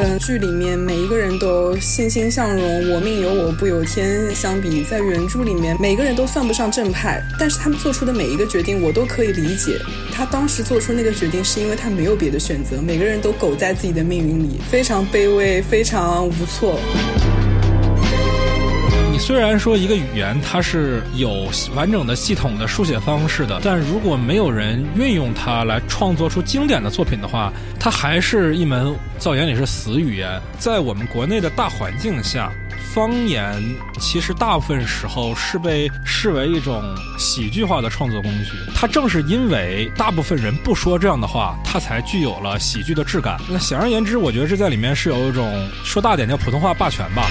跟剧里面每一个人都欣欣向荣、我命由我不由天相比，在原著里面每个人都算不上正派，但是他们做出的每一个决定我都可以理解。他当时做出那个决定是因为他没有别的选择，每个人都苟在自己的命运里，非常卑微，非常无措。虽然说一个语言它是有完整的系统的书写方式的，但如果没有人运用它来创作出经典的作品的话，它还是一门造言里是死语言。在我们国内的大环境下，方言其实大部分时候是被视为一种喜剧化的创作工具。它正是因为大部分人不说这样的话，它才具有了喜剧的质感。那显而言之，我觉得这在里面是有一种说大点叫普通话霸权吧。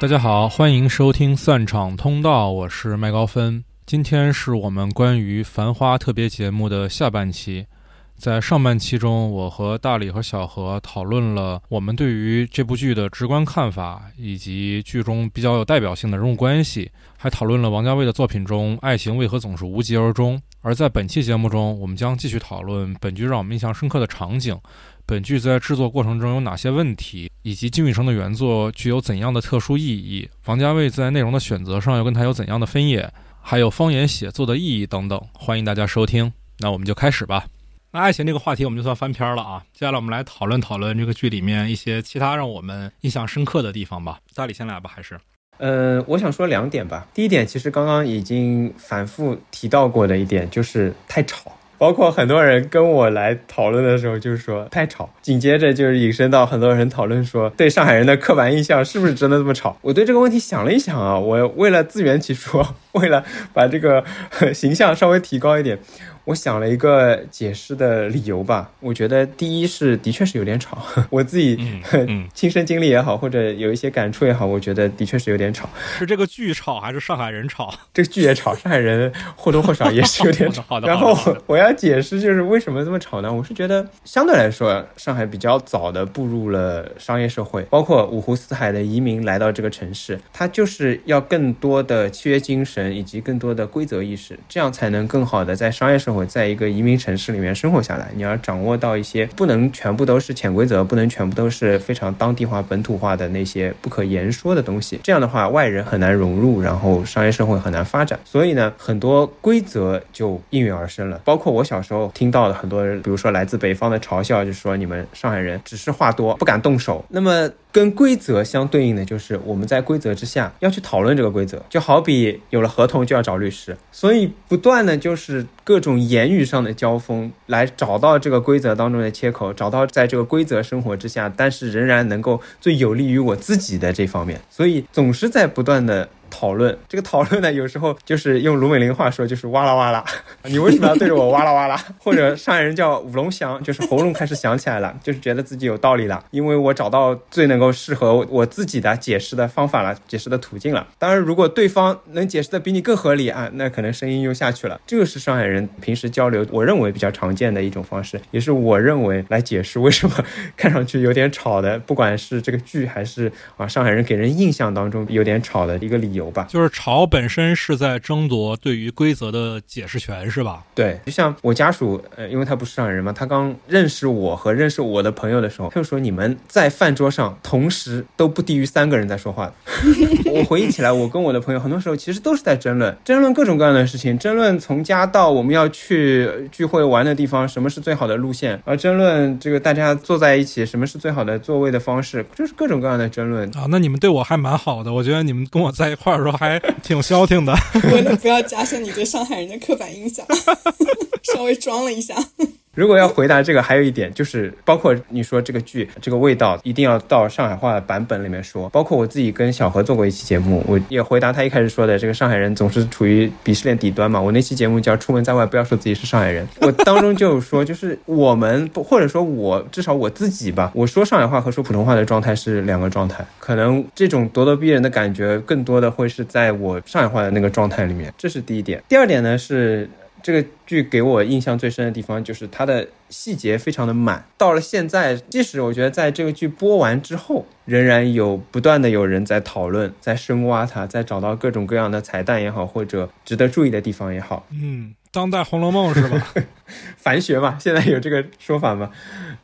大家好，欢迎收听散场通道，我是麦高芬。今天是我们关于《繁花》特别节目的下半期。在上半期中，我和大李和小何讨论了我们对于这部剧的直观看法，以及剧中比较有代表性的人物关系，还讨论了王家卫的作品中爱情为何总是无疾而终。而在本期节目中，我们将继续讨论本剧让我们印象深刻的场景。本剧在制作过程中有哪些问题，以及金宇澄的原作具有怎样的特殊意义？王家卫在内容的选择上又跟他有怎样的分野？还有方言写作的意义等等，欢迎大家收听。那我们就开始吧。那爱情这个话题我们就算翻篇了啊。接下来我们来讨论讨论这个剧里面一些其他让我们印象深刻的地方吧。大理先来吧，还是？呃，我想说两点吧。第一点，其实刚刚已经反复提到过的一点，就是太吵。包括很多人跟我来讨论的时候，就是说太吵。紧接着就是引申到很多人讨论说，对上海人的刻板印象是不是真的这么吵？我对这个问题想了一想啊，我为了自圆其说，为了把这个 形象稍微提高一点。我想了一个解释的理由吧，我觉得第一是的确是有点吵，我自己 亲身经历也好，或者有一些感触也好，我觉得的确是有点吵。是这个剧吵还是上海人吵？这个剧也吵，上海人或多或少也是有点吵的。然后我要解释就是为什么这么吵呢？我是觉得相对来说，上海比较早的步入了商业社会，包括五湖四海的移民来到这个城市，它就是要更多的契约精神以及更多的规则意识，这样才能更好的在商业社会。我在一个移民城市里面生活下来，你要掌握到一些不能全部都是潜规则，不能全部都是非常当地化、本土化的那些不可言说的东西。这样的话，外人很难融入，然后商业社会很难发展。所以呢，很多规则就应运而生了。包括我小时候听到的很多人，比如说来自北方的嘲笑，就是说你们上海人只是话多，不敢动手。那么。跟规则相对应的就是我们在规则之下要去讨论这个规则，就好比有了合同就要找律师，所以不断的就是各种言语上的交锋，来找到这个规则当中的切口，找到在这个规则生活之下，但是仍然能够最有利于我自己的这方面，所以总是在不断的。讨论这个讨论呢，有时候就是用卢美玲话说，就是哇啦哇啦。你为什么要对着我哇啦哇啦？或者上海人叫五龙响，就是喉咙开始响起来了，就是觉得自己有道理了，因为我找到最能够适合我自己的解释的方法了，解释的途径了。当然，如果对方能解释的比你更合理啊，那可能声音又下去了。这个是上海人平时交流，我认为比较常见的一种方式，也是我认为来解释为什么看上去有点吵的，不管是这个剧还是啊上海人给人印象当中有点吵的一个理由。有吧，就是吵本身是在争夺对于规则的解释权，是吧？对，就像我家属，呃，因为他不是上海人嘛，他刚认识我和认识我的朋友的时候，他就说你们在饭桌上同时都不低于三个人在说话。我回忆起来，我跟我的朋友很多时候其实都是在争论，争论各种各样的事情，争论从家到我们要去聚会玩的地方，什么是最好的路线，而争论这个大家坐在一起，什么是最好的座位的方式，就是各种各样的争论啊。那你们对我还蛮好的，我觉得你们跟我在一块。话说还挺消停的，为了不要加深你对上海人的刻板印象，稍微装了一下。如果要回答这个，还有一点就是，包括你说这个剧这个味道一定要到上海话版本里面说。包括我自己跟小何做过一期节目，我也回答他一开始说的这个上海人总是处于鄙视链底端嘛。我那期节目叫《出门在外不要说自己是上海人》，我当中就有说，就是我们或者说我至少我自己吧，我说上海话和说普通话的状态是两个状态，可能这种咄咄逼人的感觉更多的会是在我上海话的那个状态里面，这是第一点。第二点呢是。这个剧给我印象最深的地方就是它的细节非常的满。到了现在，即使我觉得在这个剧播完之后，仍然有不断的有人在讨论、在深挖它、在找到各种各样的彩蛋也好，或者值得注意的地方也好。嗯，当代《红楼梦》是吧？凡 学嘛，现在有这个说法嘛？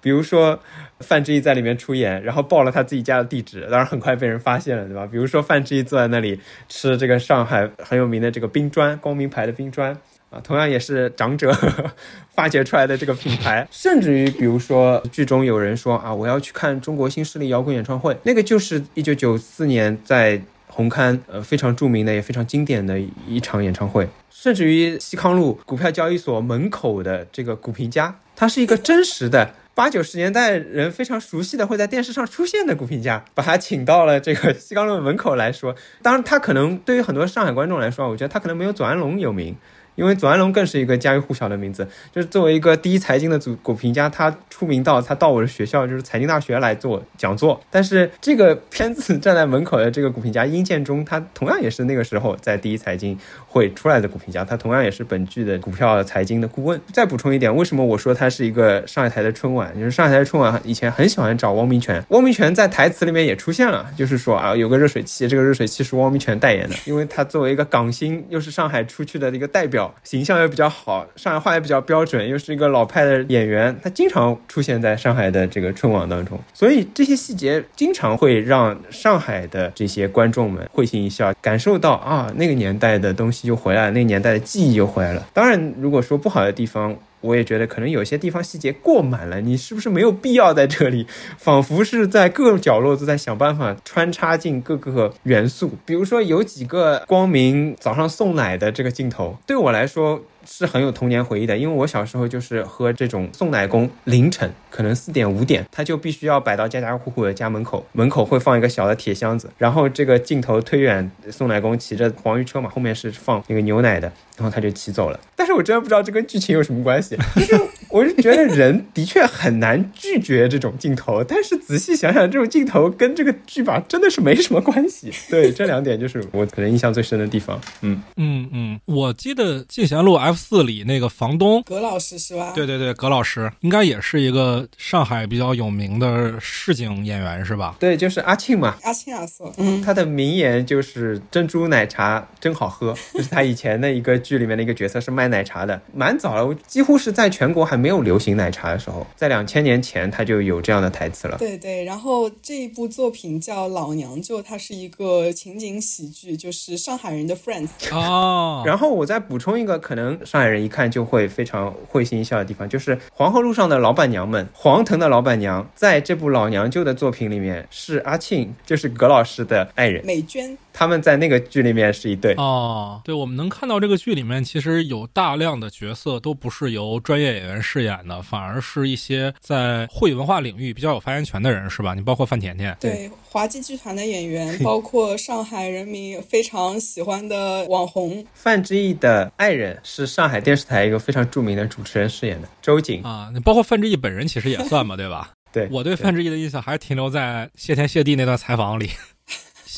比如说范志毅在里面出演，然后报了他自己家的地址，当然很快被人发现了，对吧？比如说范志毅坐在那里吃这个上海很有名的这个冰砖，光明牌的冰砖啊，同样也是长者 发掘出来的这个品牌。甚至于，比如说剧中有人说啊，我要去看中国新势力摇滚演唱会，那个就是一九九四年在红磡呃非常著名的也非常经典的一场演唱会。甚至于西康路股票交易所门口的这个股评家，他是一个真实的八九十年代人非常熟悉的会在电视上出现的股评家，把他请到了这个西康路门口来说。当然，他可能对于很多上海观众来说，我觉得他可能没有左安龙有名。因为左安龙更是一个家喻户晓的名字，就是作为一个第一财经的组股评家，他出名到他到我的学校，就是财经大学来做讲座。但是这个片子站在门口的这个股评家殷建中，他同样也是那个时候在第一财经会出来的股评家，他同样也是本剧的股票财经的顾问。再补充一点，为什么我说他是一个上海台的春晚？就是上海台的春晚以前很喜欢找汪明荃，汪明荃在台词里面也出现了，就是说啊，有个热水器，这个热水器是汪明荃代言的，因为他作为一个港星，又是上海出去的一个代表。形象也比较好，上海话也比较标准，又是一个老派的演员，他经常出现在上海的这个春晚当中，所以这些细节经常会让上海的这些观众们会心一笑，感受到啊那个年代的东西又回来了，那个年代的记忆又回来了。当然，如果说不好的地方，我也觉得可能有些地方细节过满了，你是不是没有必要在这里，仿佛是在各个角落都在想办法穿插进各个元素？比如说有几个光明早上送奶的这个镜头，对我来说。是很有童年回忆的，因为我小时候就是喝这种送奶工，凌晨可能四点五点，他就必须要摆到家家户户的家门口，门口会放一个小的铁箱子，然后这个镜头推远，送奶工骑着黄鱼车嘛，后面是放那个牛奶的，然后他就骑走了。但是我真的不知道这跟剧情有什么关系，我是觉得人的确很难拒绝这种镜头，但是仔细想想，这种镜头跟这个剧吧真的是没什么关系。对，这两点就是我可能印象最深的地方。嗯嗯嗯，我记得进贤路 F。四里那个房东葛老师是吧？对对对，葛老师应该也是一个上海比较有名的市井演员是吧？对，就是阿庆嘛，阿庆阿瑟。嗯，他的名言就是“珍珠奶茶真好喝”，就是他以前的一个剧里面的一个角色，是卖奶茶的，蛮早了，几乎是在全国还没有流行奶茶的时候，在两千年前他就有这样的台词了。对对，然后这一部作品叫《老娘舅》，它是一个情景喜剧，就是上海人的 Friends。哦，然后我再补充一个可能。上海人一看就会非常会心一笑的地方，就是黄河路上的老板娘们，黄腾的老板娘，在这部老娘舅的作品里面是阿庆，就是葛老师的爱人美娟。他们在那个剧里面是一对哦，对，我们能看到这个剧里面其实有大量的角色都不是由专业演员饰演的，反而是一些在会文化领域比较有发言权的人，是吧？你包括范甜甜，对，滑稽剧团的演员，包括上海人民非常喜欢的网红 范志毅的爱人，是上海电视台一个非常著名的主持人饰演的周瑾啊，包括范志毅本人其实也算嘛，对吧？对，我对范志毅的印象还是停留在谢天谢地那段采访里。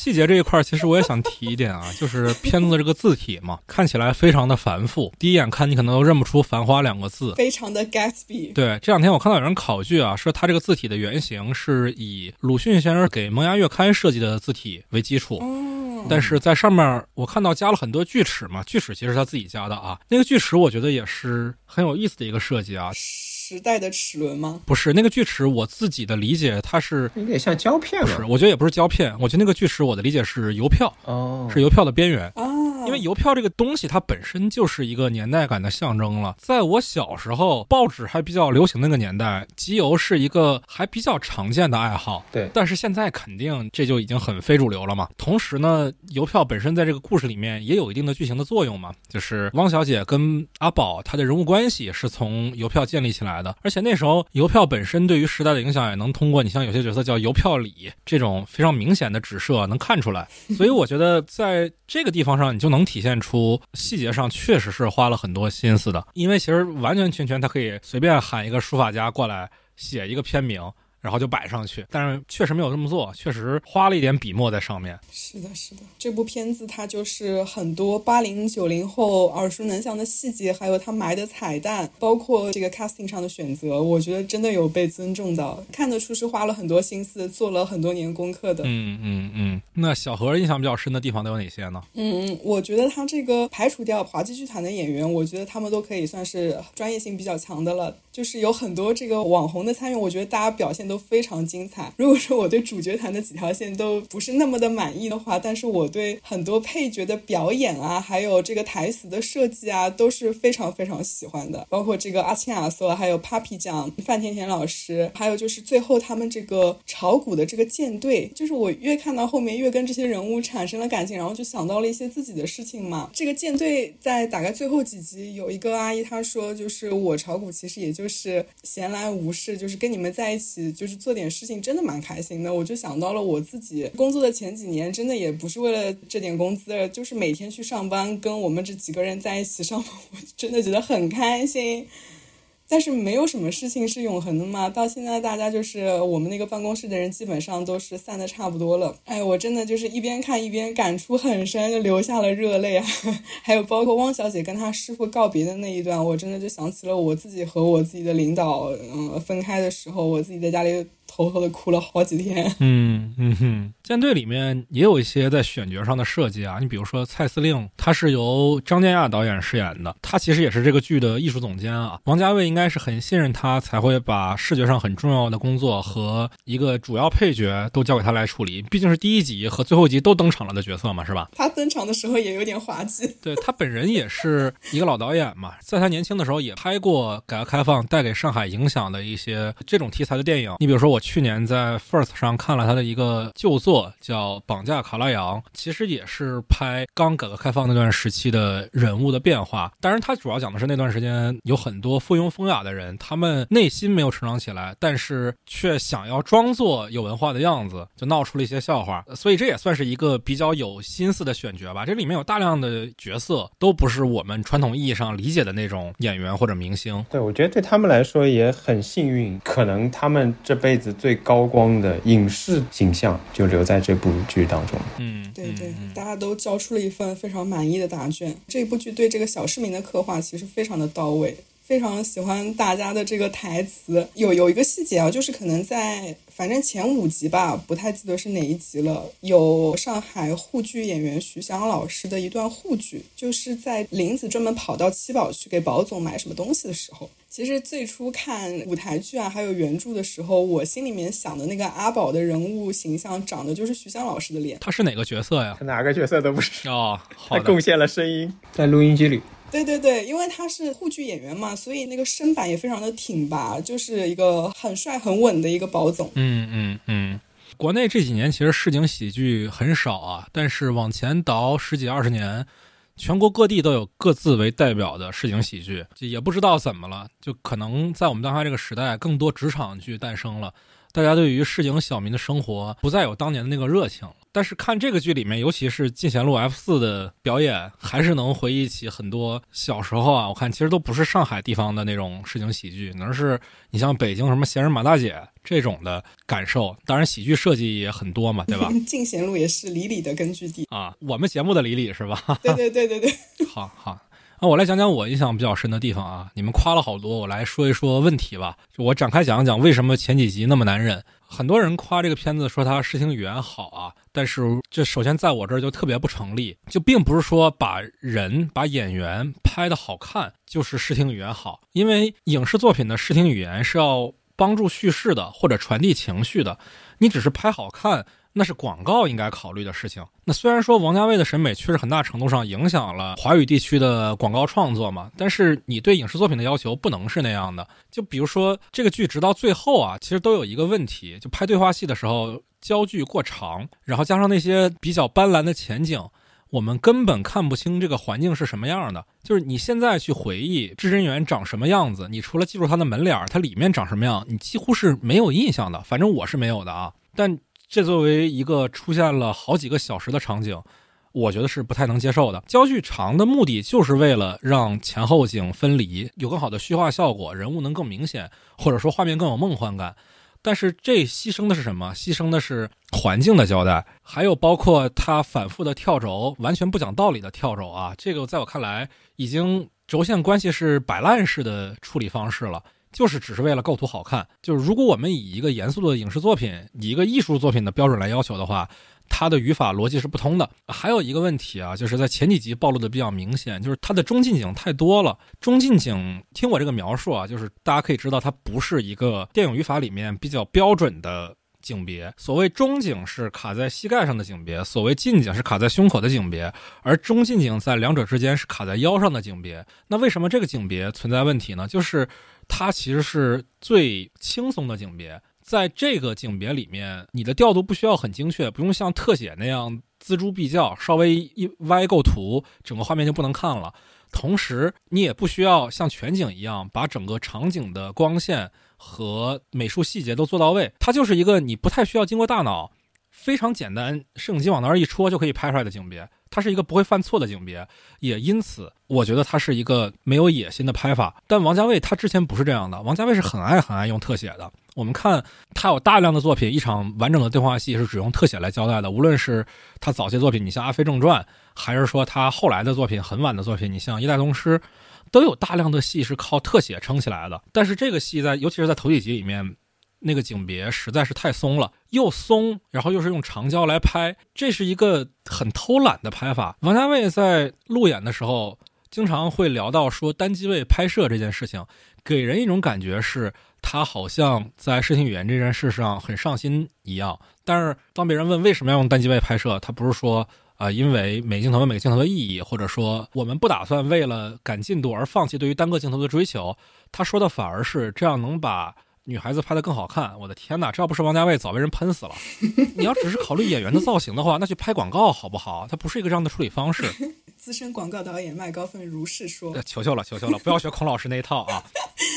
细节这一块，其实我也想提一点啊，就是片子的这个字体嘛，看起来非常的繁复，第一眼看你可能都认不出“繁花”两个字，非常的 Gatsby。对，这两天我看到有人考据啊，说他这个字体的原型是以鲁迅先生给《萌芽月刊》设计的字体为基础，但是在上面我看到加了很多锯齿嘛，锯齿其实他自己加的啊，那个锯齿我觉得也是很有意思的一个设计啊。时代的齿轮吗？不是那个锯齿，我自己的理解它是有点像胶片。不是，我觉得也不是胶片，我觉得那个锯齿，我的理解是邮票哦，是邮票的边缘哦。因为邮票这个东西，它本身就是一个年代感的象征了。在我小时候，报纸还比较流行那个年代，集邮是一个还比较常见的爱好。对，但是现在肯定这就已经很非主流了嘛。同时呢，邮票本身在这个故事里面也有一定的剧情的作用嘛，就是汪小姐跟阿宝她的人物关系是从邮票建立起来的。而且那时候邮票本身对于时代的影响，也能通过你像有些角色叫邮票里这种非常明显的指涉能看出来。所以我觉得在这个地方上，你就能体现出。细节上确实是花了很多心思的，因为其实完完全全他可以随便喊一个书法家过来写一个片名，然后就摆上去。但是确实没有这么做，确实花了一点笔墨在上面。是的，是的，这部片子它就是很多八零九零后耳熟能详的细节，还有他埋的彩蛋，包括这个 casting 上的选择，我觉得真的有被尊重到，看得出是花了很多心思，做了很多年功课的。嗯嗯嗯。那小何印象比较深的地方都有哪些呢？嗯，我觉得他这个排除掉滑稽剧团的演员，我觉得他们都可以算是专业性比较强的了。就是有很多这个网红的参与，我觉得大家表现都非常精彩。如果说我对主角团的几条线都不是那么的满意的话，但是我对很多配角的表演啊，还有这个台词的设计啊，都是非常非常喜欢的。包括这个阿青亚瑟，还有 Papi 酱范甜甜老师，还有就是最后他们这个炒股的这个舰队，就是我越看到后面越跟这些人物产生了感情，然后就想到了一些自己的事情嘛。这个舰队在大概最后几集，有一个阿姨她说，就是我炒股其实也就。就是闲来无事，就是跟你们在一起，就是做点事情，真的蛮开心的。我就想到了我自己工作的前几年，真的也不是为了这点工资，就是每天去上班，跟我们这几个人在一起上班，我真的觉得很开心。但是没有什么事情是永恒的嘛。到现在，大家就是我们那个办公室的人，基本上都是散的差不多了。哎，我真的就是一边看一边感触很深，就流下了热泪啊。还有包括汪小姐跟她师傅告别的那一段，我真的就想起了我自己和我自己的领导，嗯，分开的时候，我自己在家里。偷偷的哭了好几天。嗯嗯哼，舰队里面也有一些在选角上的设计啊。你比如说蔡司令，他是由张建亚导演饰演的，他其实也是这个剧的艺术总监啊。王家卫应该是很信任他，才会把视觉上很重要的工作和一个主要配角都交给他来处理。毕竟是第一集和最后一集都登场了的角色嘛，是吧？他登场的时候也有点滑稽。对他本人也是一个老导演嘛，在他年轻的时候也拍过改革开放带给上海影响的一些这种题材的电影。你比如说我。我去年在 First 上看了他的一个旧作，叫《绑架卡拉扬》，其实也是拍刚改革开放那段时期的人物的变化。当然，他主要讲的是那段时间有很多附庸风雅的人，他们内心没有成长起来，但是却想要装作有文化的样子，就闹出了一些笑话。所以这也算是一个比较有心思的选角吧。这里面有大量的角色都不是我们传统意义上理解的那种演员或者明星。对，我觉得对他们来说也很幸运，可能他们这辈子。最高光的影视形象就留在这部剧当中。嗯，对对，大家都交出了一份非常满意的答卷。这部剧对这个小市民的刻画其实非常的到位。非常喜欢大家的这个台词，有有一个细节啊，就是可能在反正前五集吧，不太记得是哪一集了。有上海沪剧演员徐翔老师的一段沪剧，就是在林子专门跑到七宝去给宝总买什么东西的时候。其实最初看舞台剧啊，还有原著的时候，我心里面想的那个阿宝的人物形象，长得就是徐翔老师的脸。他是哪个角色呀？他哪个角色都不是哦，他贡献了声音在录音机里。对对对，因为他是沪剧演员嘛，所以那个身板也非常的挺拔，就是一个很帅很稳的一个宝总。嗯嗯嗯，国内这几年其实市井喜剧很少啊，但是往前倒十几二十年，全国各地都有各自为代表的市井喜剧，也不知道怎么了，就可能在我们当下这个时代，更多职场剧诞生了。大家对于市井小民的生活不再有当年的那个热情了，但是看这个剧里面，尤其是进贤路 F 四的表演，还是能回忆起很多小时候啊。我看其实都不是上海地方的那种市井喜剧，而是你像北京什么闲人马大姐这种的感受。当然，喜剧设计也很多嘛，对吧？进贤路也是李李的根据地啊，我们节目的李李是吧？对对对对对，好 好。那我来讲讲我印象比较深的地方啊！你们夸了好多，我来说一说问题吧。就我展开讲一讲为什么前几集那么难忍。很多人夸这个片子，说它视听语言好啊，但是这首先在我这儿就特别不成立。就并不是说把人、把演员拍的好看就是视听语言好，因为影视作品的视听语言是要帮助叙事的或者传递情绪的。你只是拍好看。那是广告应该考虑的事情。那虽然说王家卫的审美确实很大程度上影响了华语地区的广告创作嘛，但是你对影视作品的要求不能是那样的。就比如说这个剧直到最后啊，其实都有一个问题，就拍对话戏的时候焦距过长，然后加上那些比较斑斓的前景，我们根本看不清这个环境是什么样的。就是你现在去回忆至真园长什么样子，你除了记住它的门脸，它里面长什么样，你几乎是没有印象的。反正我是没有的啊。但这作为一个出现了好几个小时的场景，我觉得是不太能接受的。焦距长的目的就是为了让前后景分离，有更好的虚化效果，人物能更明显，或者说画面更有梦幻感。但是这牺牲的是什么？牺牲的是环境的交代，还有包括他反复的跳轴，完全不讲道理的跳轴啊！这个在我看来，已经轴线关系是摆烂式的处理方式了，就是只是为了构图好看。就是如果我们以一个严肃的影视作品、以一个艺术作品的标准来要求的话。它的语法逻辑是不通的。还有一个问题啊，就是在前几集暴露的比较明显，就是它的中近景太多了。中近景，听我这个描述啊，就是大家可以知道，它不是一个电影语法里面比较标准的景别。所谓中景是卡在膝盖上的景别，所谓近景是卡在胸口的景别，而中近景在两者之间是卡在腰上的景别。那为什么这个景别存在问题呢？就是它其实是最轻松的景别。在这个景别里面，你的调度不需要很精确，不用像特写那样锱铢必较，稍微一歪构图，整个画面就不能看了。同时，你也不需要像全景一样把整个场景的光线和美术细节都做到位。它就是一个你不太需要经过大脑，非常简单，摄影机往那儿一戳就可以拍出来的景别。它是一个不会犯错的景别，也因此，我觉得它是一个没有野心的拍法。但王家卫他之前不是这样的，王家卫是很爱很爱用特写的。我们看他有大量的作品，一场完整的对话戏是只用特写来交代的。无论是他早期作品，你像《阿飞正传》，还是说他后来的作品，很晚的作品，你像《一代宗师》，都有大量的戏是靠特写撑起来的。但是这个戏在，尤其是在头几集里面，那个景别实在是太松了，又松，然后又是用长焦来拍，这是一个很偷懒的拍法。王家卫在路演的时候，经常会聊到说单机位拍摄这件事情，给人一种感觉是。他好像在视听语言这件事上很上心一样，但是当别人问为什么要用单机位拍摄，他不是说啊，因为每个镜头有每个镜头的意义，或者说我们不打算为了赶进度而放弃对于单个镜头的追求。他说的反而是这样能把女孩子拍的更好看。我的天哪，这要不是王家卫，早被人喷死了。你要只是考虑演员的造型的话，那去拍广告好不好？它不是一个这样的处理方式。资深广告导演麦高芬如是说：“求求了，求求了，不要学孔老师那一套啊！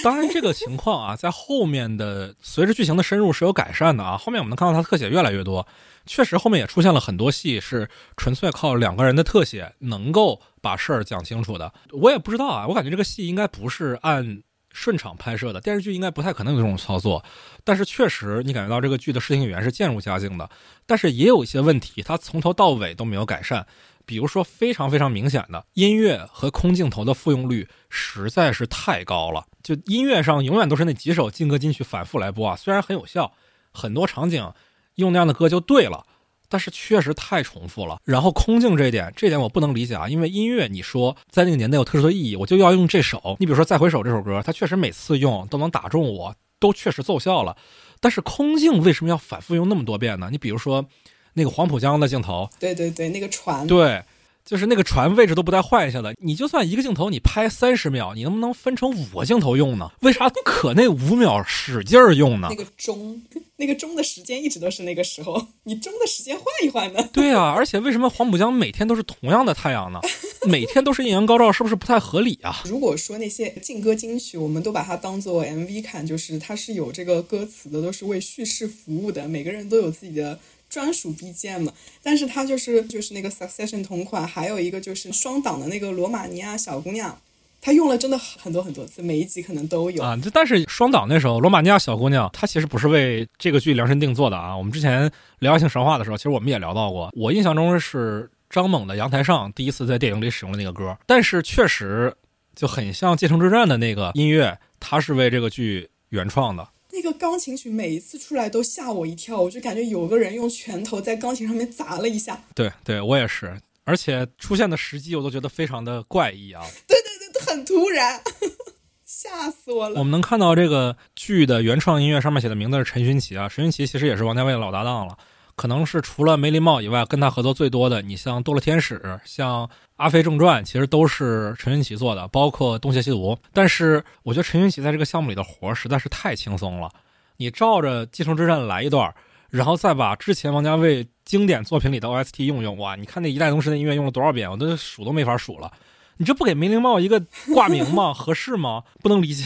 当然，这个情况啊，在后面的随着剧情的深入是有改善的啊。后面我们能看到他特写越来越多，确实后面也出现了很多戏是纯粹靠两个人的特写能够把事儿讲清楚的。我也不知道啊，我感觉这个戏应该不是按顺场拍摄的，电视剧应该不太可能有这种操作。但是确实，你感觉到这个剧的视听语言是渐入佳境的，但是也有一些问题，它从头到尾都没有改善。”比如说，非常非常明显的音乐和空镜头的复用率实在是太高了。就音乐上永远都是那几首劲歌金曲反复来播啊，虽然很有效，很多场景用那样的歌就对了，但是确实太重复了。然后空镜这一点，这点我不能理解啊，因为音乐你说在那个年代有特殊的意义，我就要用这首。你比如说《再回首》这首歌，它确实每次用都能打中我，都确实奏效了。但是空镜为什么要反复用那么多遍呢？你比如说。那个黄浦江的镜头，对对对，那个船，对，就是那个船位置都不带换一下的。你就算一个镜头你拍三十秒，你能不能分成五个镜头用呢？为啥可那五秒使劲儿用呢？那个钟，那个钟的时间一直都是那个时候，你钟的时间换一换呢？对啊，而且为什么黄浦江每天都是同样的太阳呢？每天都是艳阳高照，是不是不太合理啊？如果说那些劲歌金曲，我们都把它当做 MV 看，就是它是有这个歌词的，都是为叙事服务的，每个人都有自己的。专属 BGM，但是它就是就是那个 Succession 同款，还有一个就是双档的那个罗马尼亚小姑娘，她用了真的很多很多次，每一集可能都有啊。但是双档那时候罗马尼亚小姑娘，她其实不是为这个剧量身定做的啊。我们之前聊爱情神话的时候，其实我们也聊到过，我印象中是张猛的阳台上第一次在电影里使用的那个歌，但是确实就很像《继承之战》的那个音乐，它是为这个剧原创的。那个钢琴曲每一次出来都吓我一跳，我就感觉有个人用拳头在钢琴上面砸了一下。对，对我也是，而且出现的时机我都觉得非常的怪异啊。对对对，很突然，吓死我了。我们能看到这个剧的原创音乐上面写的名字是陈勋奇啊，陈勋奇其实也是王家卫的老搭档了。可能是除了梅林茂以外，跟他合作最多的，你像《堕落天使》、像《阿飞正传》，其实都是陈勋奇做的，包括《东邪西毒》。但是我觉得陈勋奇在这个项目里的活实在是太轻松了。你照着《继承之战》来一段，然后再把之前王家卫经典作品里的 OST 用用，哇！你看那《一代宗师》的音乐用了多少遍，我都数都没法数了。你这不给梅林茂一个挂名吗？合适吗？不能理解。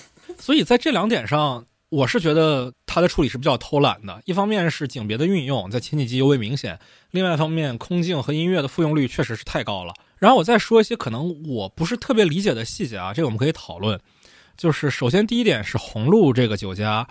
所以在这两点上。我是觉得它的处理是比较偷懒的，一方面是景别的运用在前几集尤为明显，另外一方面空镜和音乐的复用率确实是太高了。然后我再说一些可能我不是特别理解的细节啊，这个我们可以讨论。就是首先第一点是红鹿这个酒家，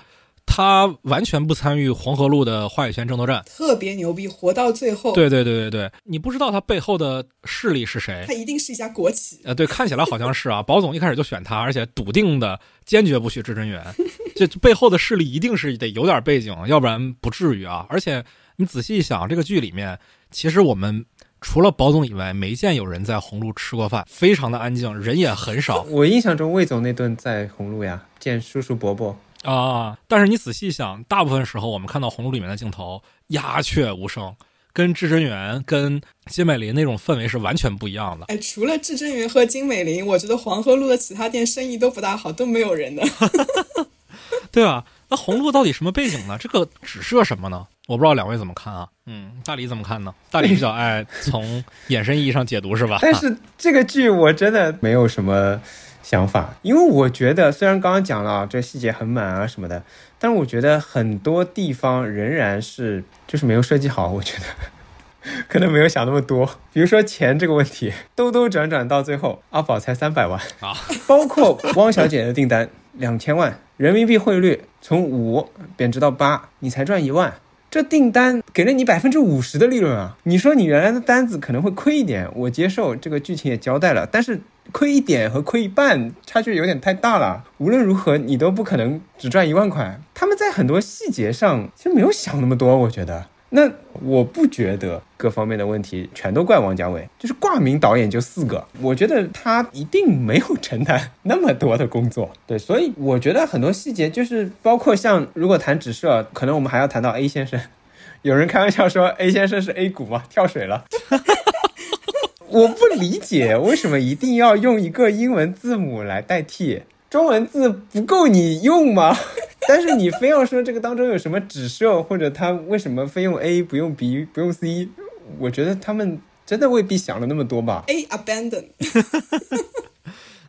他完全不参与黄河路的话语权争夺战，特别牛逼，活到最后。对对对对对，你不知道他背后的势力是谁？他一定是一家国企。呃，对，看起来好像是啊。保总一开始就选他，而且笃定的、坚决不许至臻园，这背后的势力一定是得有点背景，要不然不至于啊。而且你仔细一想，这个剧里面，其实我们除了保总以外，没见有人在红路吃过饭，非常的安静，人也很少。我印象中魏总那顿在红路呀，见叔叔伯伯。啊！但是你仔细想，大部分时候我们看到红楼里面的镜头鸦雀无声，跟至臻园、跟金美玲那种氛围是完全不一样的。哎，除了至臻园和金美玲，我觉得黄河路的其他店生意都不大好，都没有人的。对吧，那红路到底什么背景呢？这个指涉什么呢？我不知道两位怎么看啊？嗯，大李怎么看呢？大李比较爱从衍生意义上解读，是吧？但是这个剧我真的没有什么。想法，因为我觉得虽然刚刚讲了这细节很满啊什么的，但是我觉得很多地方仍然是就是没有设计好。我觉得 可能没有想那么多，比如说钱这个问题，兜兜转转到最后，阿宝才三百万啊，包括汪小姐的订单两千万，人民币汇率从五贬值到八，你才赚一万，这订单给了你百分之五十的利润啊！你说你原来的单子可能会亏一点，我接受，这个剧情也交代了，但是。亏一点和亏一半差距有点太大了。无论如何，你都不可能只赚一万块。他们在很多细节上其实没有想那么多。我觉得，那我不觉得各方面的问题全都怪王家卫，就是挂名导演就四个，我觉得他一定没有承担那么多的工作。对，所以我觉得很多细节就是包括像如果谈指涉，可能我们还要谈到 A 先生。有人开玩笑说 A 先生是 A 股嘛，跳水了。我不理解为什么一定要用一个英文字母来代替中文字不够你用吗？但是你非要说这个当中有什么指涉，或者他为什么非用 A 不用 B 不用 C？我觉得他们真的未必想了那么多吧。A abandon。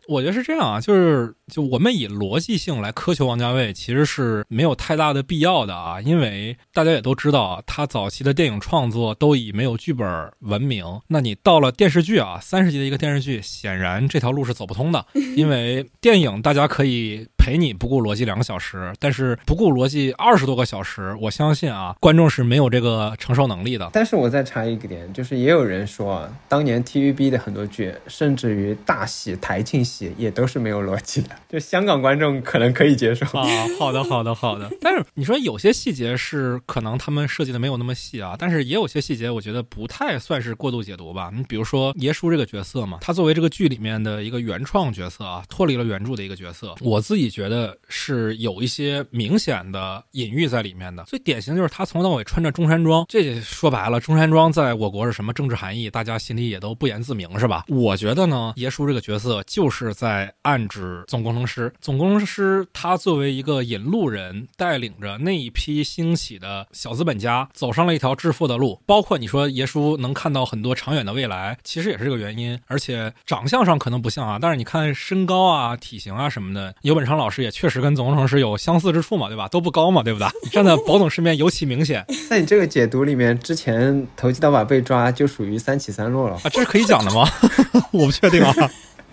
我觉得是这样啊，就是就我们以逻辑性来苛求王家卫，其实是没有太大的必要的啊，因为大家也都知道，他早期的电影创作都以没有剧本闻名。那你到了电视剧啊，三十集的一个电视剧，显然这条路是走不通的，因为电影大家可以陪你不顾逻辑两个小时，但是不顾逻辑二十多个小时，我相信啊，观众是没有这个承受能力的。但是我再插一个点，就是也有人说啊，当年 TVB 的很多剧，甚至于大戏台庆戏。也都是没有逻辑的，就香港观众可能可以接受啊。好的，好的，好的。但是你说有些细节是可能他们设计的没有那么细啊，但是也有些细节我觉得不太算是过度解读吧。你比如说爷叔这个角色嘛，他作为这个剧里面的一个原创角色啊，脱离了原著的一个角色，我自己觉得是有一些明显的隐喻在里面的。最典型就是他从头到尾穿着中山装，这说白了，中山装在我国是什么政治含义，大家心里也都不言自明，是吧？我觉得呢，爷叔这个角色就是在暗指总工程师。总工程师他作为一个引路人，带领着那一批兴起的小资本家走上了一条致富的路。包括你说爷叔能看到很多长远的未来，其实也是这个原因。而且长相上可能不像啊，但是你看身高啊、体型啊什么的，尤本昌老师也确实跟总工程师有相似之处嘛，对吧？都不高嘛，对不对？站在保总身边尤其明显。在你这个解读里面，之前投机倒把被抓就属于三起三落了啊？这是可以讲的吗？我不确定啊。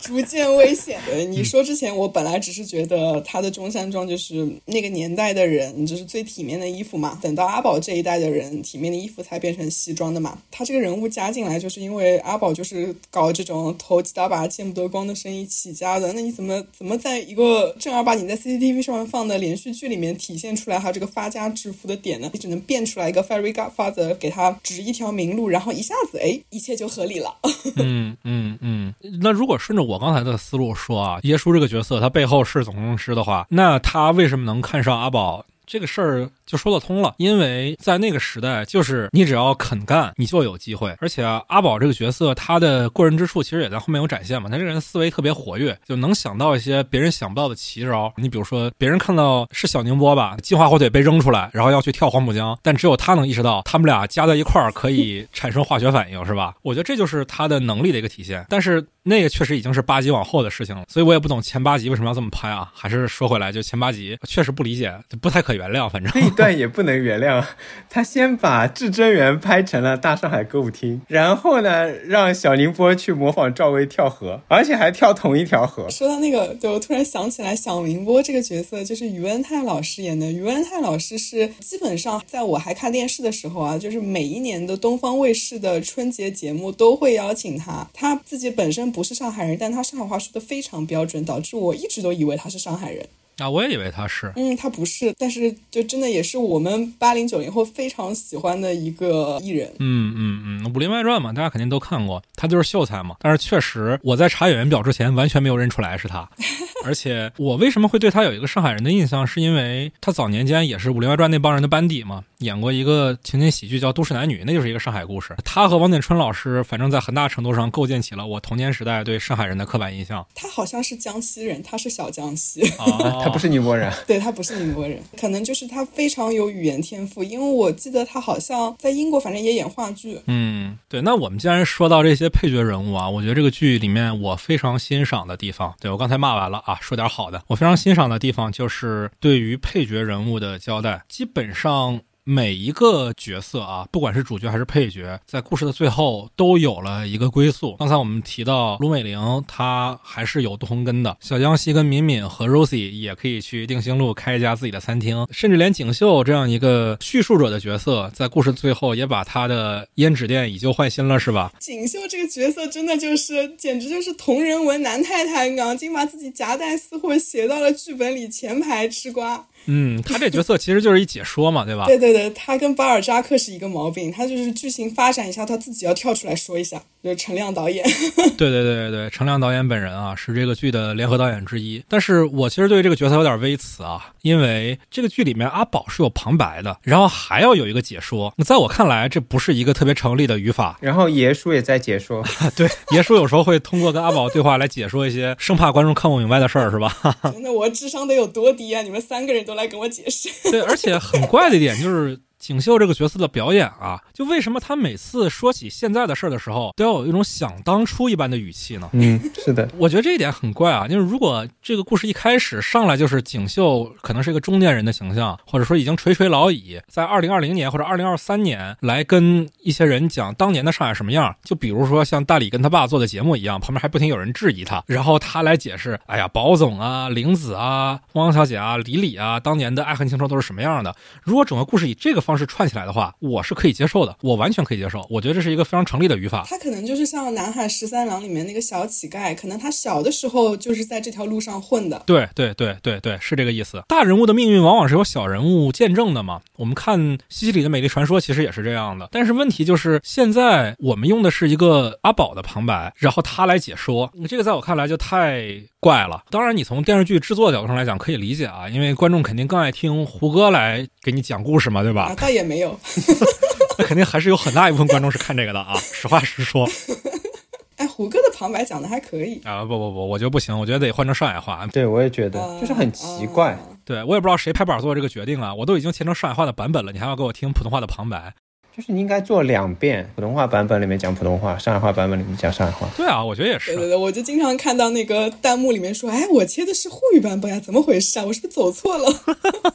逐渐危险。对你说之前，我本来只是觉得他的中山装就是那个年代的人，就是最体面的衣服嘛。等到阿宝这一代的人，体面的衣服才变成西装的嘛。他这个人物加进来，就是因为阿宝就是搞这种投机倒把、见不得光的生意起家的。那你怎么怎么在一个正儿八经在 CCTV 上面放的连续剧里面体现出来他这个发家致富的点呢？你只能变出来一个 Fairy Godfather 给他指一条明路，然后一下子哎，一切就合理了。嗯嗯嗯。那如果顺着我。我刚才的思路说啊，耶稣这个角色他背后是总工程师的话，那他为什么能看上阿宝这个事儿？就说得通了，因为在那个时代，就是你只要肯干，你就有机会。而且阿宝这个角色，他的过人之处其实也在后面有展现嘛。他这个人思维特别活跃，就能想到一些别人想不到的奇招。你比如说，别人看到是小宁波吧，金华火腿被扔出来，然后要去跳黄浦江，但只有他能意识到，他们俩加在一块儿可以 产生化学反应，是吧？我觉得这就是他的能力的一个体现。但是那个确实已经是八集往后的事情了，所以我也不懂前八集为什么要这么拍啊。还是说回来，就前八集确实不理解，不太可原谅，反正。段也不能原谅。他先把至真园拍成了大上海歌舞厅，然后呢，让小宁波去模仿赵薇跳河，而且还跳同一条河。说到那个，对我突然想起来，小宁波这个角色就是于文泰老师演的。于文泰老师是基本上在我还看电视的时候啊，就是每一年的东方卫视的春节节目都会邀请他。他自己本身不是上海人，但他上海话说的非常标准，导致我一直都以为他是上海人。啊，我也以为他是，嗯，他不是，但是就真的也是我们八零九零后非常喜欢的一个艺人。嗯嗯嗯，《武林外传》嘛，大家肯定都看过，他就是秀才嘛。但是确实，我在查演员表之前完全没有认出来是他。而且我为什么会对他有一个上海人的印象，是因为他早年间也是《武林外传》那帮人的班底嘛，演过一个情景喜剧叫《都市男女》，那就是一个上海故事。他和王景春老师，反正在很大程度上构建起了我童年时代对上海人的刻板印象。他好像是江西人，他是小江西，他不是宁波人。对他不是宁波人，可能就是他非常有语言天赋，因为我记得他好像在英国，反正也演话剧。嗯，对。那我们既然说到这些配角人物啊，我觉得这个剧里面我非常欣赏的地方，对我刚才骂完了啊，啊说点好的。我非常欣赏的地方就是对于配角人物的交代，基本上。每一个角色啊，不管是主角还是配角，在故事的最后都有了一个归宿。刚才我们提到卢美玲，她还是有杜洪根的；小江西跟敏敏和 Rosie 也可以去定兴路开一家自己的餐厅。甚至连锦绣这样一个叙述者的角色，在故事最后也把他的胭脂店以旧换新了，是吧？锦绣这个角色真的就是，简直就是同人文男太太，钢筋把自己夹带私货写到了剧本里，前排吃瓜。嗯，他这角色其实就是一解说嘛，对吧？对对对，他跟巴尔扎克是一个毛病，他就是剧情发展一下，他自己要跳出来说一下。就是陈亮导演，对对对对对，陈亮导演本人啊是这个剧的联合导演之一。但是我其实对这个角色有点微词啊，因为这个剧里面阿宝是有旁白的，然后还要有一个解说。那在我看来，这不是一个特别成立的语法。然后爷叔也在解说，对，爷叔有时候会通过跟阿宝对话来解说一些生怕观众看不明白的事儿，是吧？真的，我智商得有多低啊？你们三个人都来跟我解释。对，而且很怪的一点就是。锦绣这个角色的表演啊，就为什么他每次说起现在的事儿的时候，都要有一种想当初一般的语气呢？嗯，是的，我觉得这一点很怪啊。就是如果这个故事一开始上来就是锦绣可能是一个中年人的形象，或者说已经垂垂老矣，在二零二零年或者二零二三年来跟一些人讲当年的上海什么样，就比如说像大理跟他爸做的节目一样，旁边还不停有人质疑他，然后他来解释，哎呀，宝总啊，玲子啊，汪小姐啊，李李啊，当年的爱恨情仇都是什么样的？如果整个故事以这个方式串起来的话，我是可以接受的，我完全可以接受。我觉得这是一个非常成立的语法。他可能就是像《南海十三郎》里面那个小乞丐，可能他小的时候就是在这条路上混的。对对对对对，是这个意思。大人物的命运往往是由小人物见证的嘛。我们看《西西里的美丽传说》其实也是这样的。但是问题就是，现在我们用的是一个阿宝的旁白，然后他来解说，这个在我看来就太怪了。当然，你从电视剧制作角度上来讲可以理解啊，因为观众肯定更爱听胡歌来给你讲故事嘛，对吧？啊，倒也没有。那肯定还是有很大一部分观众是看这个的啊！实话实说。哎，胡歌的旁白讲的还可以啊！不不不，我觉得不行，我觉得得换成上海话。对，我也觉得，就是很奇怪。对我也不知道谁拍板做这个决定啊！我都已经切成上海话的版本了，你还要给我听普通话的旁白？就是你应该做两遍，普通话版本里面讲普通话，上海话版本里面讲上海话。对啊，我觉得也是。对对对，我就经常看到那个弹幕里面说：“哎，我切的是沪语版本呀，怎么回事啊？我是不是走错了？”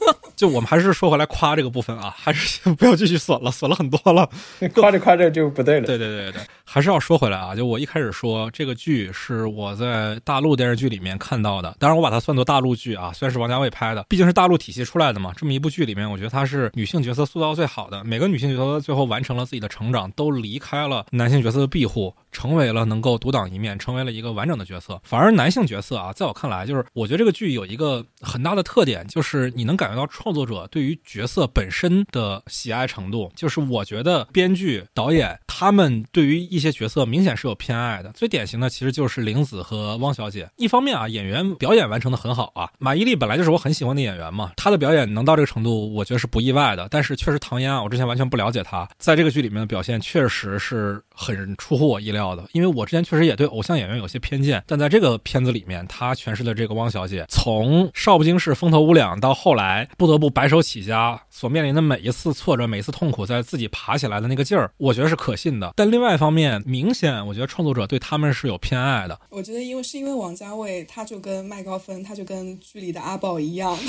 就我们还是说回来夸这个部分啊，还是先不要继续损了，损了很多了。夸着夸着就不对了。对对对对，还是要说回来啊。就我一开始说这个剧是我在大陆电视剧里面看到的，当然我把它算作大陆剧啊，虽然是王家卫拍的，毕竟是大陆体系出来的嘛。这么一部剧里面，我觉得它是女性角色塑造最好的，每个女性角色最后完成了自己的。成长都离开了男性角色的庇护，成为了能够独当一面，成为了一个完整的角色。反而男性角色啊，在我看来，就是我觉得这个剧有一个很大的特点，就是你能感觉到创作者对于角色本身的喜爱程度。就是我觉得编剧、导演他们对于一些角色明显是有偏爱的。最典型的其实就是玲子和汪小姐。一方面啊，演员表演完成的很好啊，马伊琍本来就是我很喜欢的演员嘛，她的表演能到这个程度，我觉得是不意外的。但是确实唐嫣啊，我之前完全不了解她，啊在这个剧里面。的表现确实是很出乎我意料的，因为我之前确实也对偶像演员有些偏见，但在这个片子里面，她诠释的这个汪小姐，从少不经事、风头无两，到后来不得不白手起家，所面临的每一次挫折、每一次痛苦，在自己爬起来的那个劲儿，我觉得是可信的。但另外一方面，明显我觉得创作者对他们是有偏爱的。我觉得，因为是因为王家卫，他就跟麦高芬，他就跟剧里的阿宝一样。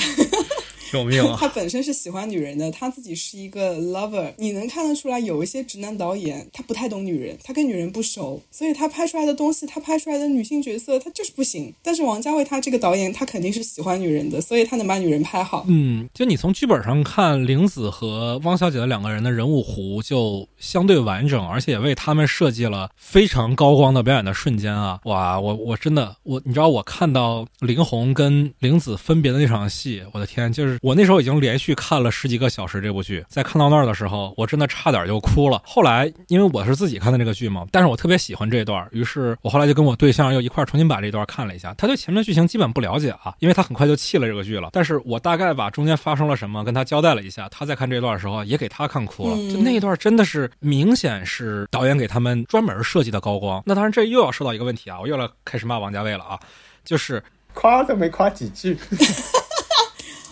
救命啊！他本身是喜欢女人的，他自己是一个 lover。你能看得出来，有一些直男导演他不太懂女人，他跟女人不熟，所以他拍出来的东西，他拍出来的女性角色，他就是不行。但是王家卫他这个导演，他肯定是喜欢女人的，所以他能把女人拍好。嗯，就你从剧本上看，玲子和汪小姐的两个人的人物弧就相对完整，而且也为他们设计了非常高光的表演的瞬间啊！哇，我我真的我，你知道我看到林红跟玲子分别的那场戏，我的天，就是我那时候已经连续看了十几个小时这部剧，在看到那儿的时候，我真的差点就哭了。后来因为我是自己看的这个剧嘛，但是我特别喜欢这段，于是我后来就跟我对象又一块重新把这段看了一下。他对前面的剧情基本不了解啊，因为他很快就弃了这个剧了。但是我大概把中间发生了什么跟他交代了一下，他在看这段的时候也给他看哭了。就那一段真的是明显是导演给他们专门设计的高光。那当然这又要说到一个问题啊，我又要开始骂王家卫了啊，就是夸都没夸几句。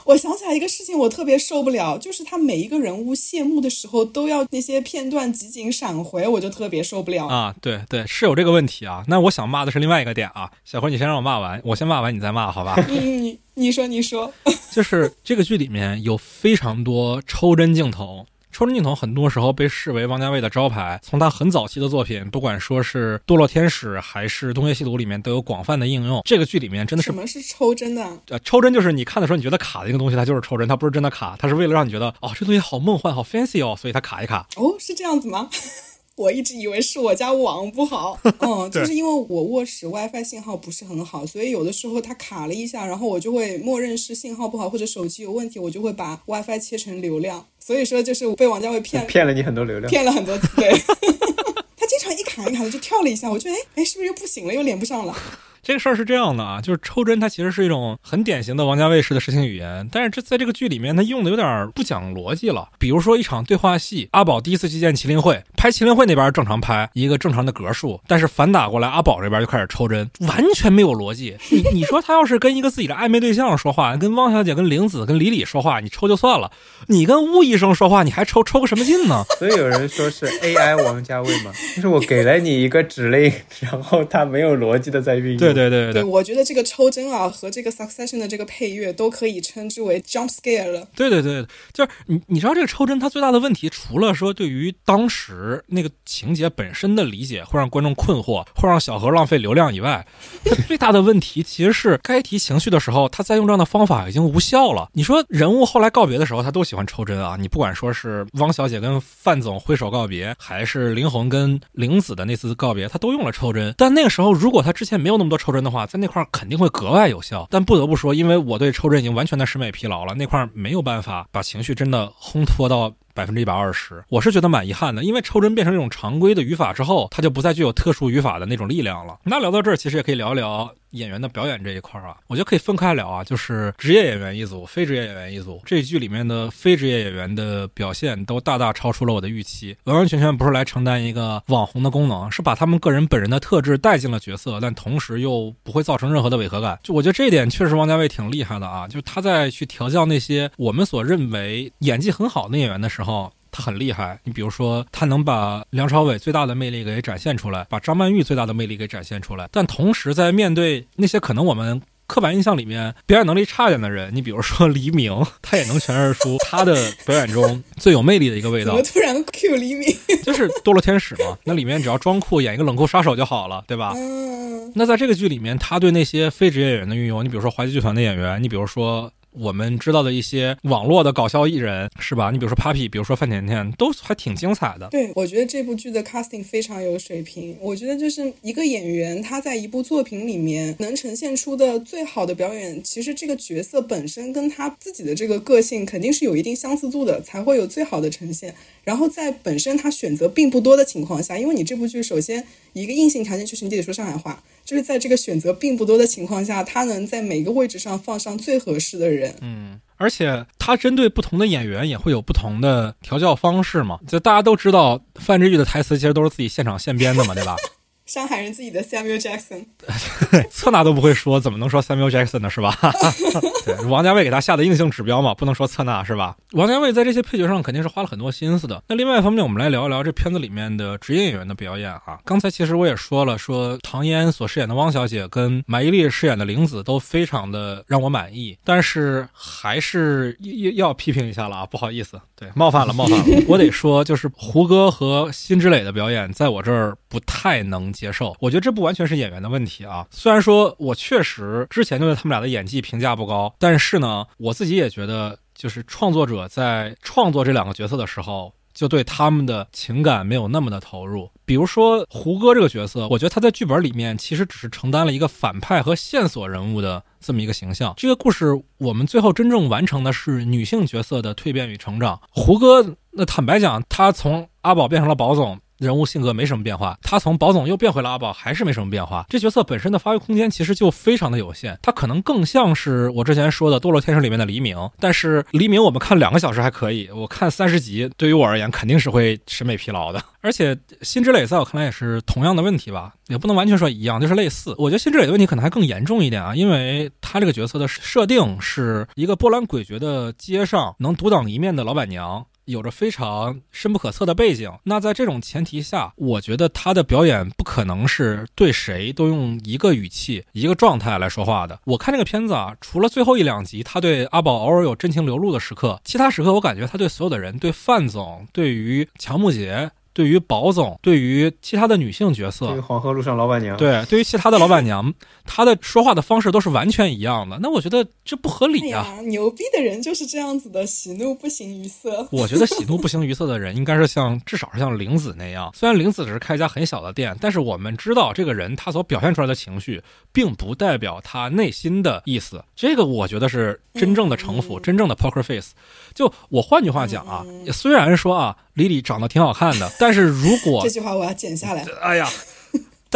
我想起来一个事情，我特别受不了，就是他每一个人物谢幕的时候都要那些片段集锦闪回，我就特别受不了啊！对对，是有这个问题啊。那我想骂的是另外一个点啊，小辉，你先让我骂完，我先骂完你再骂，好吧？嗯，你你说你说，就是这个剧里面有非常多抽帧镜头。抽帧镜头很多时候被视为王家卫的招牌，从他很早期的作品，不管说是《堕落天使》还是《东邪西毒》里面都有广泛的应用。这个剧里面真的是什么是抽帧的？呃，抽帧就是你看的时候你觉得卡的一个东西，它就是抽帧，它不是真的卡，它是为了让你觉得哦，这东西好梦幻，好 fancy 哦，所以它卡一卡。哦，是这样子吗？我一直以为是我家网不好，嗯，就是因为我卧室 WiFi 信号不是很好，所以有的时候它卡了一下，然后我就会默认是信号不好或者手机有问题，我就会把 WiFi 切成流量。所以说就是被王家卫骗，骗了你很多流量，骗了很多次。对，他经常一卡一卡的就跳了一下，我觉得哎哎，是不是又不行了，又连不上了？这个事儿是这样的啊，就是抽针，它其实是一种很典型的王家卫式的视听语言，但是这在这个剧里面，它用的有点不讲逻辑了。比如说一场对话戏，阿宝第一次去见麒麟会，拍麒麟会那边正常拍一个正常的格数，但是反打过来，阿宝这边就开始抽针，完全没有逻辑。你你说他要是跟一个自己的暧昧对象说话，跟汪小姐、跟玲子、跟李李说话，你抽就算了，你跟巫医生说话，你还抽抽个什么劲呢？所以有人说是 AI 王家卫嘛，就是我给了你一个指令，然后他没有逻辑的在运用。对对对对，我觉得。这个抽帧啊，和这个 Succession 的这个配乐都可以称之为 jump scare 了。对对对，就是你你知道这个抽帧它最大的问题，除了说对于当时那个情节本身的理解会让观众困惑，会让小何浪费流量以外，它 最大的问题其实是该提情绪的时候，他在用这样的方法已经无效了。你说人物后来告别的时候，他都喜欢抽帧啊，你不管说是汪小姐跟范总挥手告别，还是林红跟玲子的那次告别，他都用了抽帧。但那个时候，如果他之前没有那么多抽抽针的话，在那块儿。肯定会格外有效，但不得不说，因为我对抽针已经完全的审美疲劳了，那块儿没有办法把情绪真的烘托到百分之一百二十，我是觉得蛮遗憾的，因为抽帧变成一种常规的语法之后，它就不再具有特殊语法的那种力量了。那聊到这儿，其实也可以聊一聊。演员的表演这一块啊，我觉得可以分开聊啊，就是职业演员一组，非职业演员一组。这剧里面的非职业演员的表现都大大超出了我的预期，完完全全不是来承担一个网红的功能，是把他们个人本人的特质带进了角色，但同时又不会造成任何的违和感。就我觉得这一点确实王家卫挺厉害的啊，就他在去调教那些我们所认为演技很好的演员的时候。他很厉害，你比如说，他能把梁朝伟最大的魅力给展现出来，把张曼玉最大的魅力给展现出来。但同时，在面对那些可能我们刻板印象里面表演能力差一点的人，你比如说黎明，他也能诠释出他的表演中最有魅力的一个味道。怎么突然 Q 黎明？就是堕落天使嘛，那里面只要装酷演一个冷酷杀手就好了，对吧？嗯。那在这个剧里面，他对那些非职业演员的运用，你比如说滑稽剧团的演员，你比如说。我们知道的一些网络的搞笑艺人是吧？你比如说 Papi，比如说范甜甜，都还挺精彩的。对，我觉得这部剧的 casting 非常有水平。我觉得就是一个演员他在一部作品里面能呈现出的最好的表演，其实这个角色本身跟他自己的这个个性肯定是有一定相似度的，才会有最好的呈现。然后在本身他选择并不多的情况下，因为你这部剧首先一个硬性条件就是你得说上海话。就是在这个选择并不多的情况下，他能在每个位置上放上最合适的人。嗯，而且他针对不同的演员也会有不同的调教方式嘛。就大家都知道，范志毅的台词其实都是自己现场现编的嘛，对吧？上海人自己的 Samuel Jackson，策纳都不会说，怎么能说 Samuel Jackson 呢？是吧？对，王家卫给他下的硬性指标嘛，不能说策纳是吧？王家卫在这些配角上肯定是花了很多心思的。那另外一方面，我们来聊一聊这片子里面的职业演员的表演啊。刚才其实我也说了，说唐嫣所饰演的汪小姐跟马伊琍饰演的玲子都非常的让我满意，但是还是要要批评一下了啊，不好意思，对，冒犯了，冒犯了。我得说，就是胡歌和辛芷蕾的表演，在我这儿不太能。接受，我觉得这不完全是演员的问题啊。虽然说我确实之前就对他们俩的演技评价不高，但是呢，我自己也觉得，就是创作者在创作这两个角色的时候，就对他们的情感没有那么的投入。比如说胡歌这个角色，我觉得他在剧本里面其实只是承担了一个反派和线索人物的这么一个形象。这个故事我们最后真正完成的是女性角色的蜕变与成长。胡歌，那坦白讲，他从阿宝变成了宝总。人物性格没什么变化，他从宝总又变回了阿宝，还是没什么变化。这角色本身的发挥空间其实就非常的有限，他可能更像是我之前说的《堕落天使》里面的黎明。但是黎明我们看两个小时还可以，我看三十集，对于我而言肯定是会审美疲劳的。而且辛芷蕾在我看来也是同样的问题吧，也不能完全说一样，就是类似。我觉得辛芷蕾的问题可能还更严重一点啊，因为她这个角色的设定是一个波澜诡谲的街上能独当一面的老板娘。有着非常深不可测的背景，那在这种前提下，我觉得他的表演不可能是对谁都用一个语气、一个状态来说话的。我看这个片子啊，除了最后一两集他对阿宝偶尔有真情流露的时刻，其他时刻我感觉他对所有的人，对范总，对于乔木杰。对于宝总，对于其他的女性角色，对于黄河路上老板娘，对，对于其他的老板娘，她的说话的方式都是完全一样的。那我觉得这不合理啊！牛逼的人就是这样子的，喜怒不形于色。我觉得喜怒不形于色的人，应该是像至少是像玲子那样。虽然玲子只是开一家很小的店，但是我们知道这个人他所表现出来的情绪，并不代表他内心的意思。这个我觉得是真正的城府，真正的 poker face。就我换句话讲啊，虽然说啊，李李长得挺好看的，但 是如果这句话我要剪下来，哎呀。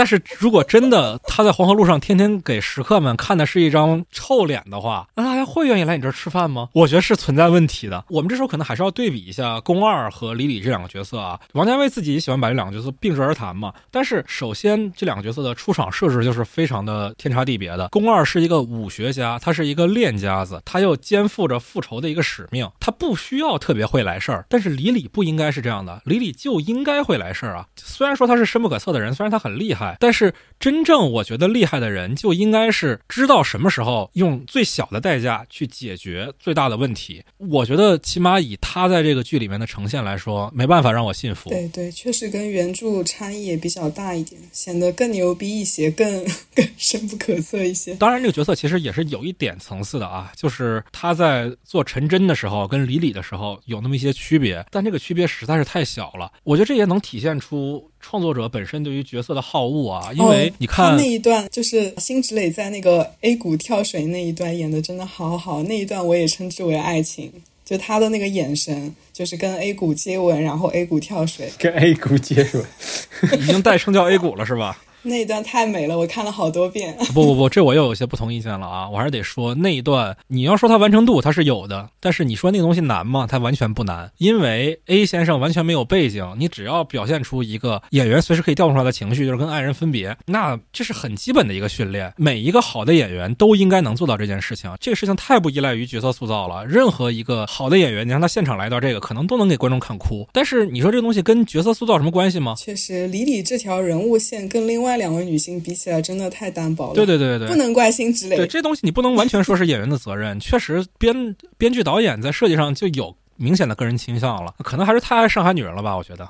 但是如果真的他在黄河路上天天给食客们看的是一张臭脸的话，那大家会愿意来你这儿吃饭吗？我觉得是存在问题的。我们这时候可能还是要对比一下宫二和李李这两个角色啊。王家卫自己也喜欢把这两个角色并置而谈嘛。但是首先这两个角色的出场设置就是非常的天差地别的。宫二是一个武学家，他是一个练家子，他又肩负着复仇的一个使命，他不需要特别会来事儿。但是李李不应该是这样的，李李就应该会来事儿啊。虽然说他是深不可测的人，虽然他很厉害。但是真正我觉得厉害的人，就应该是知道什么时候用最小的代价去解决最大的问题。我觉得起码以他在这个剧里面的呈现来说，没办法让我信服。对对，确实跟原著差异也比较大一点，显得更牛逼一些，更更深不可测一些。当然，这个角色其实也是有一点层次的啊，就是他在做陈真的时候跟李李的时候有那么一些区别，但这个区别实在是太小了。我觉得这也能体现出。创作者本身对于角色的好恶啊，因为你看那一段，就是辛芷蕾在那个 A 股跳水那一段演的真的好好，那一段我也称之为爱情，就她的那个眼神，就是跟 A 股接吻，然后 A 股跳水，跟 A 股接吻，已经代称叫 A 股了是吧？那一段太美了，我看了好多遍。不不不，这我又有些不同意见了啊！我还是得说那一段，你要说它完成度它是有的，但是你说那个东西难吗？它完全不难，因为 A 先生完全没有背景，你只要表现出一个演员随时可以调动出来的情绪，就是跟爱人分别，那这是很基本的一个训练。每一个好的演员都应该能做到这件事情。这个事情太不依赖于角色塑造了。任何一个好的演员，你让他现场来一段这个，可能都能给观众看哭。但是你说这个东西跟角色塑造什么关系吗？确实，李李这条人物线跟另外两位女星比。比起来真的太单薄了。对对对对不能怪辛芷蕾。对这东西你不能完全说是演员的责任，确实编编剧导演在设计上就有明显的个人倾向了，可能还是太爱上海女人了吧？我觉得。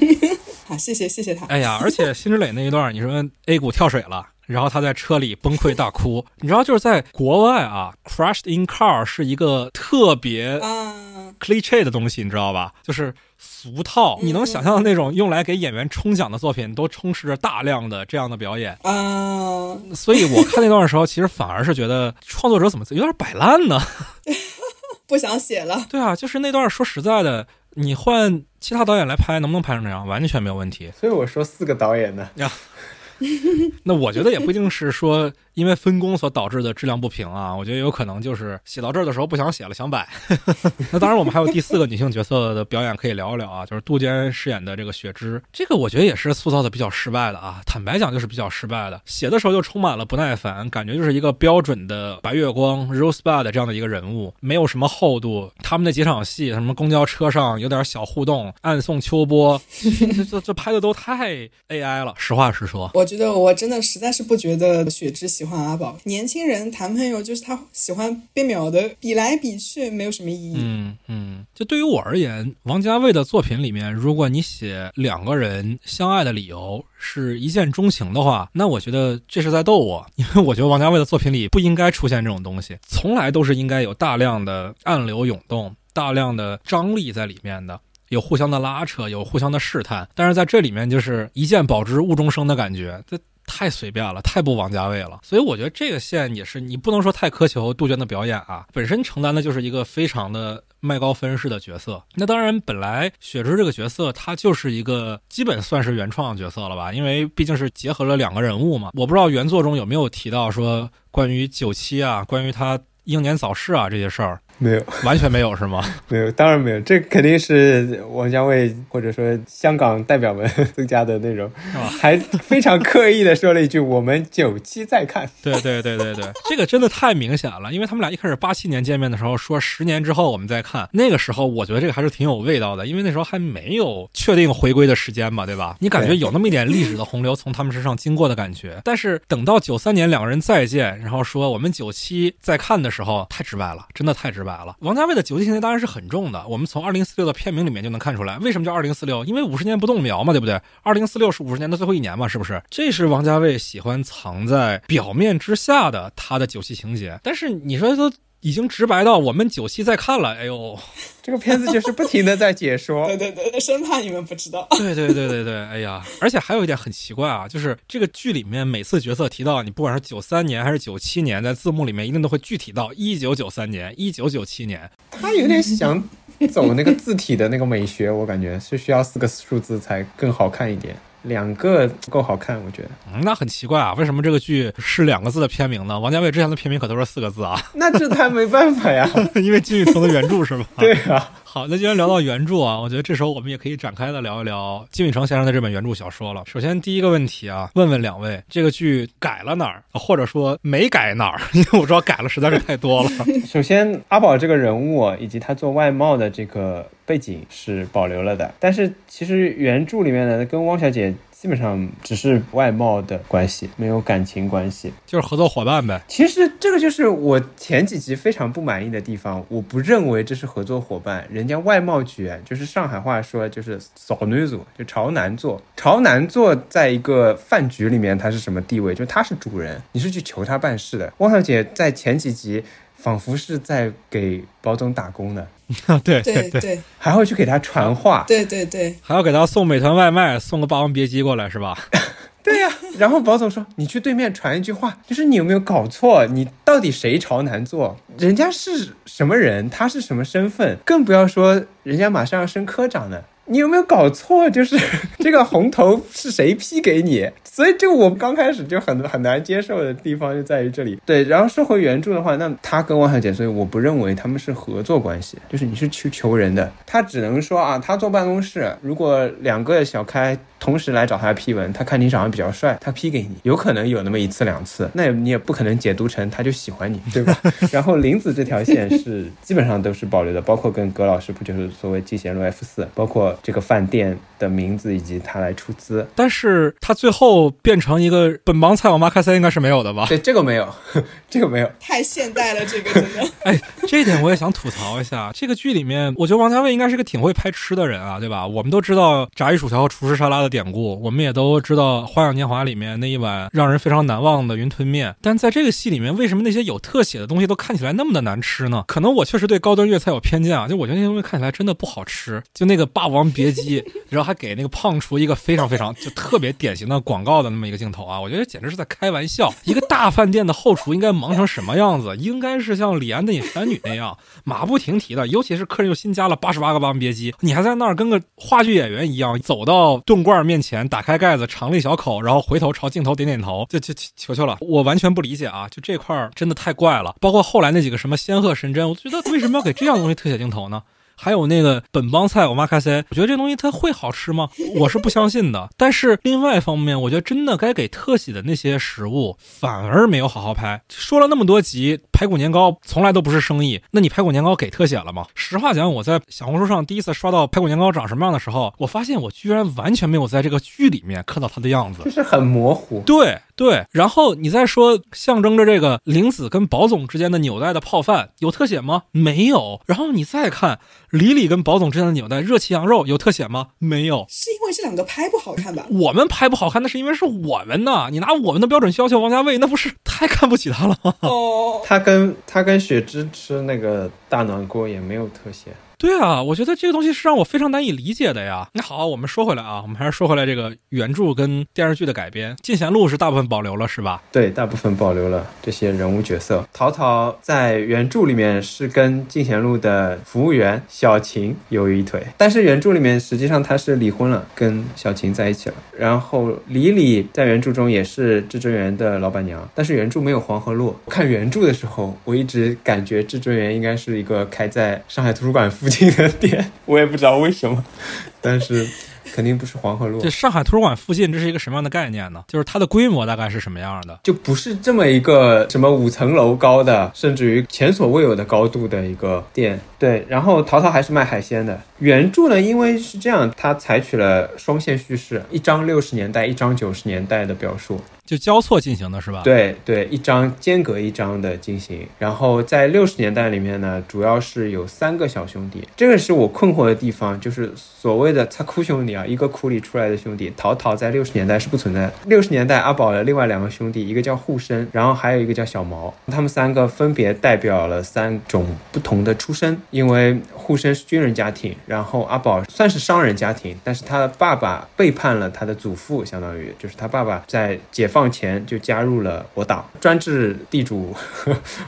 好，谢谢谢谢他。哎呀，而且辛芷蕾那一段，你说 A 股跳水了，然后他在车里崩溃大哭，你知道就是在国外啊，crashed in car 是一个特别 cliche 的东西，你知道吧？就是。俗套，你能想象的那种用来给演员冲奖的作品，都充斥着大量的这样的表演啊！所以我看那段的时候，其实反而是觉得创作者怎么有点摆烂呢？不想写了。对啊，就是那段说实在的，你换其他导演来拍，能不能拍成这样？完全没有问题。所以我说四个导演呢。呀，那我觉得也不一定是说因为分工所导致的质量不平啊，我觉得有可能就是写到这儿的时候不想写了，想摆。那当然，我们还有第四个女性角色的表演可以聊一聊啊，就是杜鹃饰演的这个雪芝，这个我觉得也是塑造的比较失败的啊，坦白讲就是比较失败的。写的时候就充满了不耐烦，感觉就是一个标准的白月光 Rosebud 这样的一个人物，没有什么厚度。他们那几场戏，什么公交车上有点小互动，暗送秋波，这这这拍的都太 AI 了。实话实说，我觉得我真的实在是不觉得雪芝喜欢阿宝。年轻人谈朋友就是他喜欢被秒的比来比去，没有什么意义。嗯嗯，就对于我而言，王家卫的作品里面，如果你写两个人相爱的理由是一见钟情的话，那我觉得这是在逗我，因为我觉得王家卫的作品里不应该出现这种东西，从来都是应该有大量的暗流涌动、大量的张力在里面的。有互相的拉扯，有互相的试探，但是在这里面就是一见保之物终生的感觉，这太随便了，太不王家卫了。所以我觉得这个线也是你不能说太苛求杜鹃的表演啊，本身承担的就是一个非常的麦高芬式的角色。那当然，本来雪芝这个角色她就是一个基本算是原创角色了吧，因为毕竟是结合了两个人物嘛。我不知道原作中有没有提到说关于九七啊，关于他英年早逝啊这些事儿。没有，完全没有是吗？没有，当然没有，这肯定是王家卫或者说香港代表们增加的内容，还非常刻意的说了一句：“我们九七再看。”对对对对对，这个真的太明显了，因为他们俩一开始八七年见面的时候说十年之后我们再看，那个时候我觉得这个还是挺有味道的，因为那时候还没有确定回归的时间嘛，对吧？你感觉有那么一点历史的洪流从他们身上经过的感觉，但是等到九三年两个人再见，然后说我们九七再看的时候，太直白了，真的太直。白了，王家卫的九七情节当然是很重的。我们从二零四六的片名里面就能看出来，为什么叫二零四六？因为五十年不动苗嘛，对不对？二零四六是五十年的最后一年嘛，是不是？这是王家卫喜欢藏在表面之下的他的九七情节。但是你说都。已经直白到我们九七在看了，哎呦，这个片子就是不停的在解说，对对对，生怕你们不知道。对对对对对，哎呀，而且还有一点很奇怪啊，就是这个剧里面每次角色提到你，不管是九三年还是九七年，在字幕里面一定都会具体到一九九三年、一九九七年。他有点想走那个字体的那个美学，我感觉是需要四个数字才更好看一点。两个不够好看，我觉得。那很奇怪啊，为什么这个剧是两个字的片名呢？王家卫之前的片名可都是四个字啊。那这他没办法呀，因为金宇澄的原著是吧？对啊。好，那既然聊到原著啊，我觉得这时候我们也可以展开的聊一聊金宇澄先生的这本原著小说了。首先第一个问题啊，问问两位，这个剧改了哪儿，或者说没改哪儿？因为我知道改了实在是太多了。首先，阿宝这个人物以及他做外贸的这个背景是保留了的，但是其实原著里面呢，跟汪小姐。基本上只是外貌的关系，没有感情关系，就是合作伙伴呗。其实这个就是我前几集非常不满意的地方，我不认为这是合作伙伴，人家外贸局就是上海话说就是扫女组，就朝南座，朝南座在一个饭局里面他是什么地位？就他是主人，你是去求他办事的。汪小姐在前几集仿佛是在给包总打工的。对对对，还会去给他传话，对对对，还要给他送美团外卖，送个霸王别姬过来是吧？对呀，然后宝总说：“你去对面传一句话，就是你有没有搞错？你到底谁朝南坐？人家是什么人？他是什么身份？更不要说人家马上要升科长呢。”你有没有搞错？就是 这个红头是谁批给你？所以就我刚开始就很很难接受的地方就在于这里。对，然后说回原著的话，那他跟汪小姐，所以我不认为他们是合作关系，就是你是去求人的，他只能说啊，他坐办公室，如果两个小开。同时来找他批文，他看你长得比较帅，他批给你，有可能有那么一次两次，那你也不可能解读成他就喜欢你，对吧？然后林子这条线是基本上都是保留的，包括跟葛老师不就是所谓季贤路 F 四，包括这个饭店的名字以及他来出资，但是他最后变成一个本帮菜，我妈开塞应该是没有的吧？对，这个没有，这个没有，太现代了，这个真的。哎，这一点我也想吐槽一下，这个剧里面，我觉得王家卫应该是个挺会拍吃的人啊，对吧？我们都知道炸鱼薯条和厨师沙拉的。典故，我们也都知道《花样年华》里面那一碗让人非常难忘的云吞面，但在这个戏里面，为什么那些有特写的东西都看起来那么的难吃呢？可能我确实对高端粤菜有偏见啊，就我觉得那些东西看起来真的不好吃。就那个《霸王别姬》，然后还给那个胖厨一个非常非常就特别典型的广告的那么一个镜头啊，我觉得简直是在开玩笑。一个大饭店的后厨应该忙成什么样子？应该是像李安的《隐山女》那样马不停蹄的，尤其是客人又新加了八十八个霸王别姬，你还在那儿跟个话剧演员一样走到炖。罐面前打开盖子，尝了一小口，然后回头朝镜头点点头，就就求求了，我完全不理解啊！就这块真的太怪了。包括后来那几个什么仙鹤神针，我觉得为什么要给这样东西特写镜头呢？还有那个本帮菜，我妈开塞，我觉得这东西它会好吃吗？我是不相信的。但是另外一方面，我觉得真的该给特写的那些食物，反而没有好好拍。说了那么多集，排骨年糕从来都不是生意，那你排骨年糕给特写了吗？实话讲，我在小红书上第一次刷到排骨年糕长什么样的时候，我发现我居然完全没有在这个剧里面看到它的样子，就是很模糊。对。对，然后你再说象征着这个玲子跟宝总之间的纽带的泡饭有特写吗？没有。然后你再看李李跟宝总之间的纽带热气羊肉有特写吗？没有。是因为这两个拍不好看吧？我们拍不好看，那是因为是我们呢。你拿我们的标准去要求王家卫，那不是太看不起他了吗？哦，他跟他跟雪芝吃那个大暖锅也没有特写。对啊，我觉得这个东西是让我非常难以理解的呀。那好，我们说回来啊，我们还是说回来这个原著跟电视剧的改编，《进贤路》是大部分保留了，是吧？对，大部分保留了这些人物角色。陶陶在原著里面是跟《进贤路》的服务员小琴有一腿，但是原著里面实际上他是离婚了，跟小琴在一起了。然后李李在原著中也是至尊园的老板娘，但是原著没有黄河路。看原著的时候，我一直感觉至尊园应该是一个开在上海图书馆附。附近的店，我也不知道为什么，但是。肯定不是黄河路。这上海图书馆附近，这是一个什么样的概念呢？就是它的规模大概是什么样的？就不是这么一个什么五层楼高的，甚至于前所未有的高度的一个店。对，然后淘淘还是卖海鲜的。原著呢，因为是这样，它采取了双线叙事，一张六十年代，一张九十年代的表述，就交错进行的是吧？对对，一张间隔一张的进行。然后在六十年代里面呢，主要是有三个小兄弟，这个是我困惑的地方，就是所谓的“擦哭兄弟”啊。一个库里出来的兄弟，陶陶在六十年代是不存在的。六十年代阿宝的另外两个兄弟，一个叫护身，然后还有一个叫小毛，他们三个分别代表了三种不同的出身。因为护身是军人家庭，然后阿宝算是商人家庭，但是他的爸爸背叛了他的祖父，相当于就是他爸爸在解放前就加入了我党，专制地主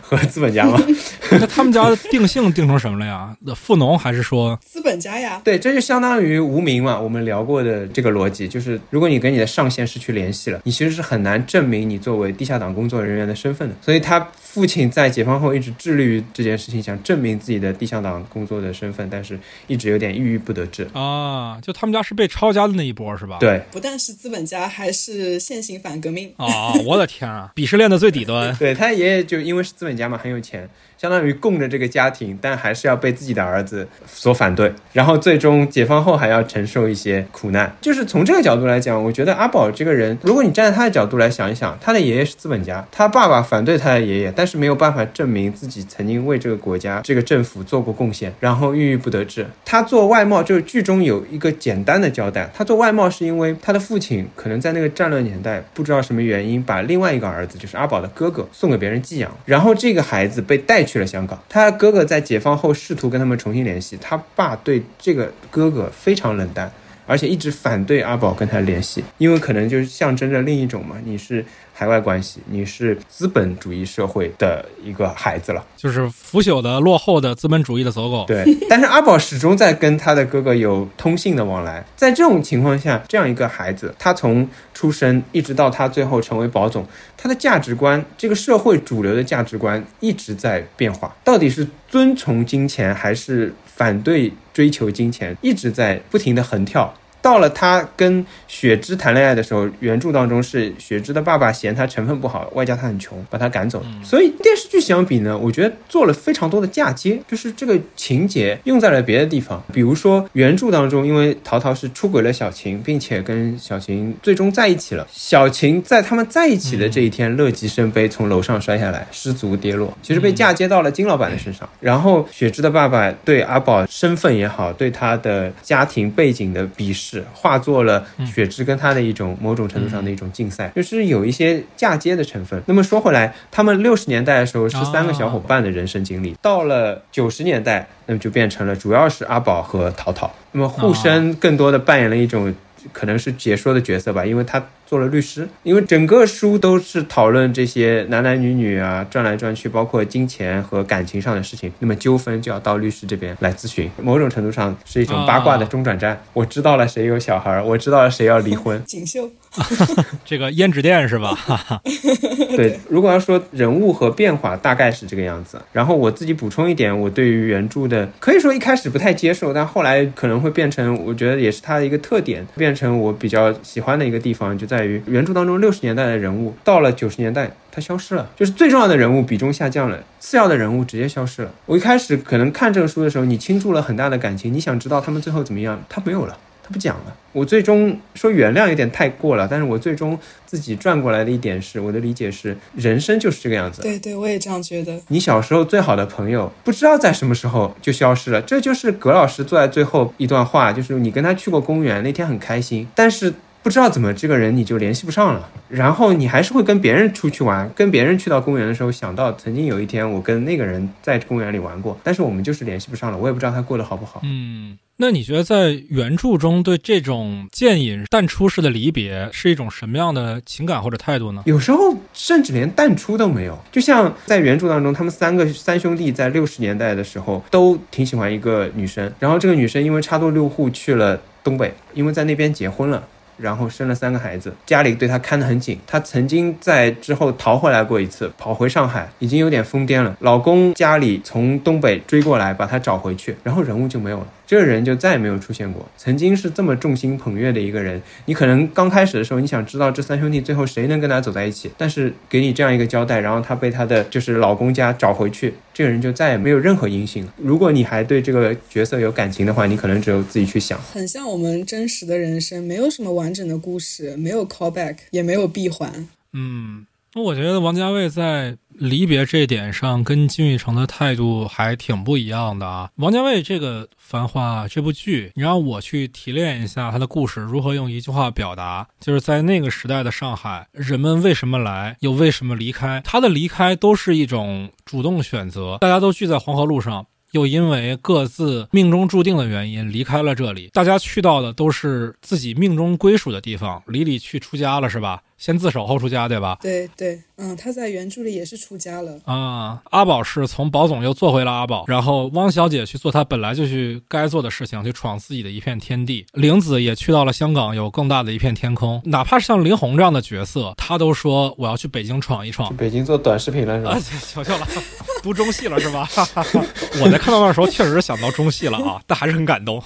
和资本家吗。那他们家的定性定成什么了呀？富农还是说资本家呀？对，这就相当于无名嘛。我们。聊过的这个逻辑就是，如果你跟你的上线失去联系了，你其实是很难证明你作为地下党工作人员的身份的。所以他父亲在解放后一直致力于这件事情，想证明自己的地下党工作的身份，但是一直有点郁郁不得志啊。就他们家是被抄家的那一波是吧？对，不但是资本家，还是现行反革命啊！我的天啊，鄙视链的最底端。对他爷爷就因为是资本家嘛，很有钱。相当于供着这个家庭，但还是要被自己的儿子所反对，然后最终解放后还要承受一些苦难。就是从这个角度来讲，我觉得阿宝这个人，如果你站在他的角度来想一想，他的爷爷是资本家，他爸爸反对他的爷爷，但是没有办法证明自己曾经为这个国家、这个政府做过贡献，然后郁郁不得志。他做外贸，就是剧中有一个简单的交代，他做外贸是因为他的父亲可能在那个战乱年代，不知道什么原因，把另外一个儿子，就是阿宝的哥哥，送给别人寄养，然后这个孩子被带。去了香港，他哥哥在解放后试图跟他们重新联系，他爸对这个哥哥非常冷淡，而且一直反对阿宝跟他联系，因为可能就是象征着另一种嘛，你是。海外关系，你是资本主义社会的一个孩子了，就是腐朽的、落后的资本主义的走狗。对，但是阿宝始终在跟他的哥哥有通信的往来。在这种情况下，这样一个孩子，他从出生一直到他最后成为保总，他的价值观，这个社会主流的价值观一直在变化。到底是遵从金钱，还是反对追求金钱，一直在不停的横跳。到了他跟雪芝谈恋爱的时候，原著当中是雪芝的爸爸嫌他成分不好，外加他很穷，把他赶走。所以电视剧相比呢，我觉得做了非常多的嫁接，就是这个情节用在了别的地方。比如说原著当中，因为陶陶是出轨了小琴，并且跟小琴最终在一起了。小琴在他们在一起的这一天乐极生悲，从楼上摔下来，失足跌落，其实被嫁接到了金老板的身上。然后雪芝的爸爸对阿宝身份也好，对他的家庭背景的鄙视。是化作了雪芝跟他的一种某种程度上的一种竞赛，就是有一些嫁接的成分。那么说回来，他们六十年代的时候是三个小伙伴的人生经历，到了九十年代，那么就变成了主要是阿宝和淘淘。那么沪深更多的扮演了一种可能是解说的角色吧，因为他做了律师，因为整个书都是讨论这些男男女女啊转来转去，包括金钱和感情上的事情。那么纠纷就要到律师这边来咨询，某种程度上是一种八卦的中转站。我知道了谁有小孩，我知道了谁要离婚。锦绣，这个胭脂店是吧？对，如果要说人物和变化，大概是这个样子。然后我自己补充一点，我对于原著的可以说一开始不太接受，但后来可能会变成，我觉得也是它的一个特点，变成我比较喜欢的一个地方，就在。于原著当中六十年代的人物，到了九十年代，它消失了，就是最重要的人物比重下降了，次要的人物直接消失了。我一开始可能看这个书的时候，你倾注了很大的感情，你想知道他们最后怎么样，他没有了，他不讲了。我最终说原谅有点太过了，但是我最终自己转过来的一点是，我的理解是，人生就是这个样子。对对，我也这样觉得。你小时候最好的朋友，不知道在什么时候就消失了，这就是葛老师坐在最后一段话，就是你跟他去过公园，那天很开心，但是。不知道怎么这个人你就联系不上了，然后你还是会跟别人出去玩，跟别人去到公园的时候想到曾经有一天我跟那个人在公园里玩过，但是我们就是联系不上了，我也不知道他过得好不好。嗯，那你觉得在原著中对这种渐隐淡出式的离别是一种什么样的情感或者态度呢？有时候甚至连淡出都没有，就像在原著当中，他们三个三兄弟在六十年代的时候都挺喜欢一个女生，然后这个女生因为插队入户去了东北，因为在那边结婚了。然后生了三个孩子，家里对他看得很紧。她曾经在之后逃回来过一次，跑回上海，已经有点疯癫了。老公家里从东北追过来，把她找回去，然后人物就没有了。这个人就再也没有出现过。曾经是这么众星捧月的一个人，你可能刚开始的时候，你想知道这三兄弟最后谁能跟他走在一起，但是给你这样一个交代，然后他被他的就是老公家找回去，这个人就再也没有任何音信了。如果你还对这个角色有感情的话，你可能只有自己去想。很像我们真实的人生，没有什么完整的故事，没有 callback，也没有闭环。嗯。我觉得王家卫在离别这点上跟金宇澄的态度还挺不一样的啊。王家卫这个《繁花》这部剧，你让我去提炼一下他的故事，如何用一句话表达？就是在那个时代的上海，人们为什么来，又为什么离开？他的离开都是一种主动选择，大家都聚在黄河路上。又因为各自命中注定的原因离开了这里，大家去到的都是自己命中归属的地方。李李去出家了是吧？先自首后出家，对吧？对对，嗯，他在原著里也是出家了啊。阿宝是从宝总又做回了阿宝，然后汪小姐去做她本来就去该做的事情，去闯自己的一片天地。玲子也去到了香港，有更大的一片天空。哪怕是像林红这样的角色，她都说我要去北京闯一闯，北京做短视频了是吧？瞧瞧了，读中戏了是吧？我在看到那时候确实是想到中戏了啊，但还是很感动。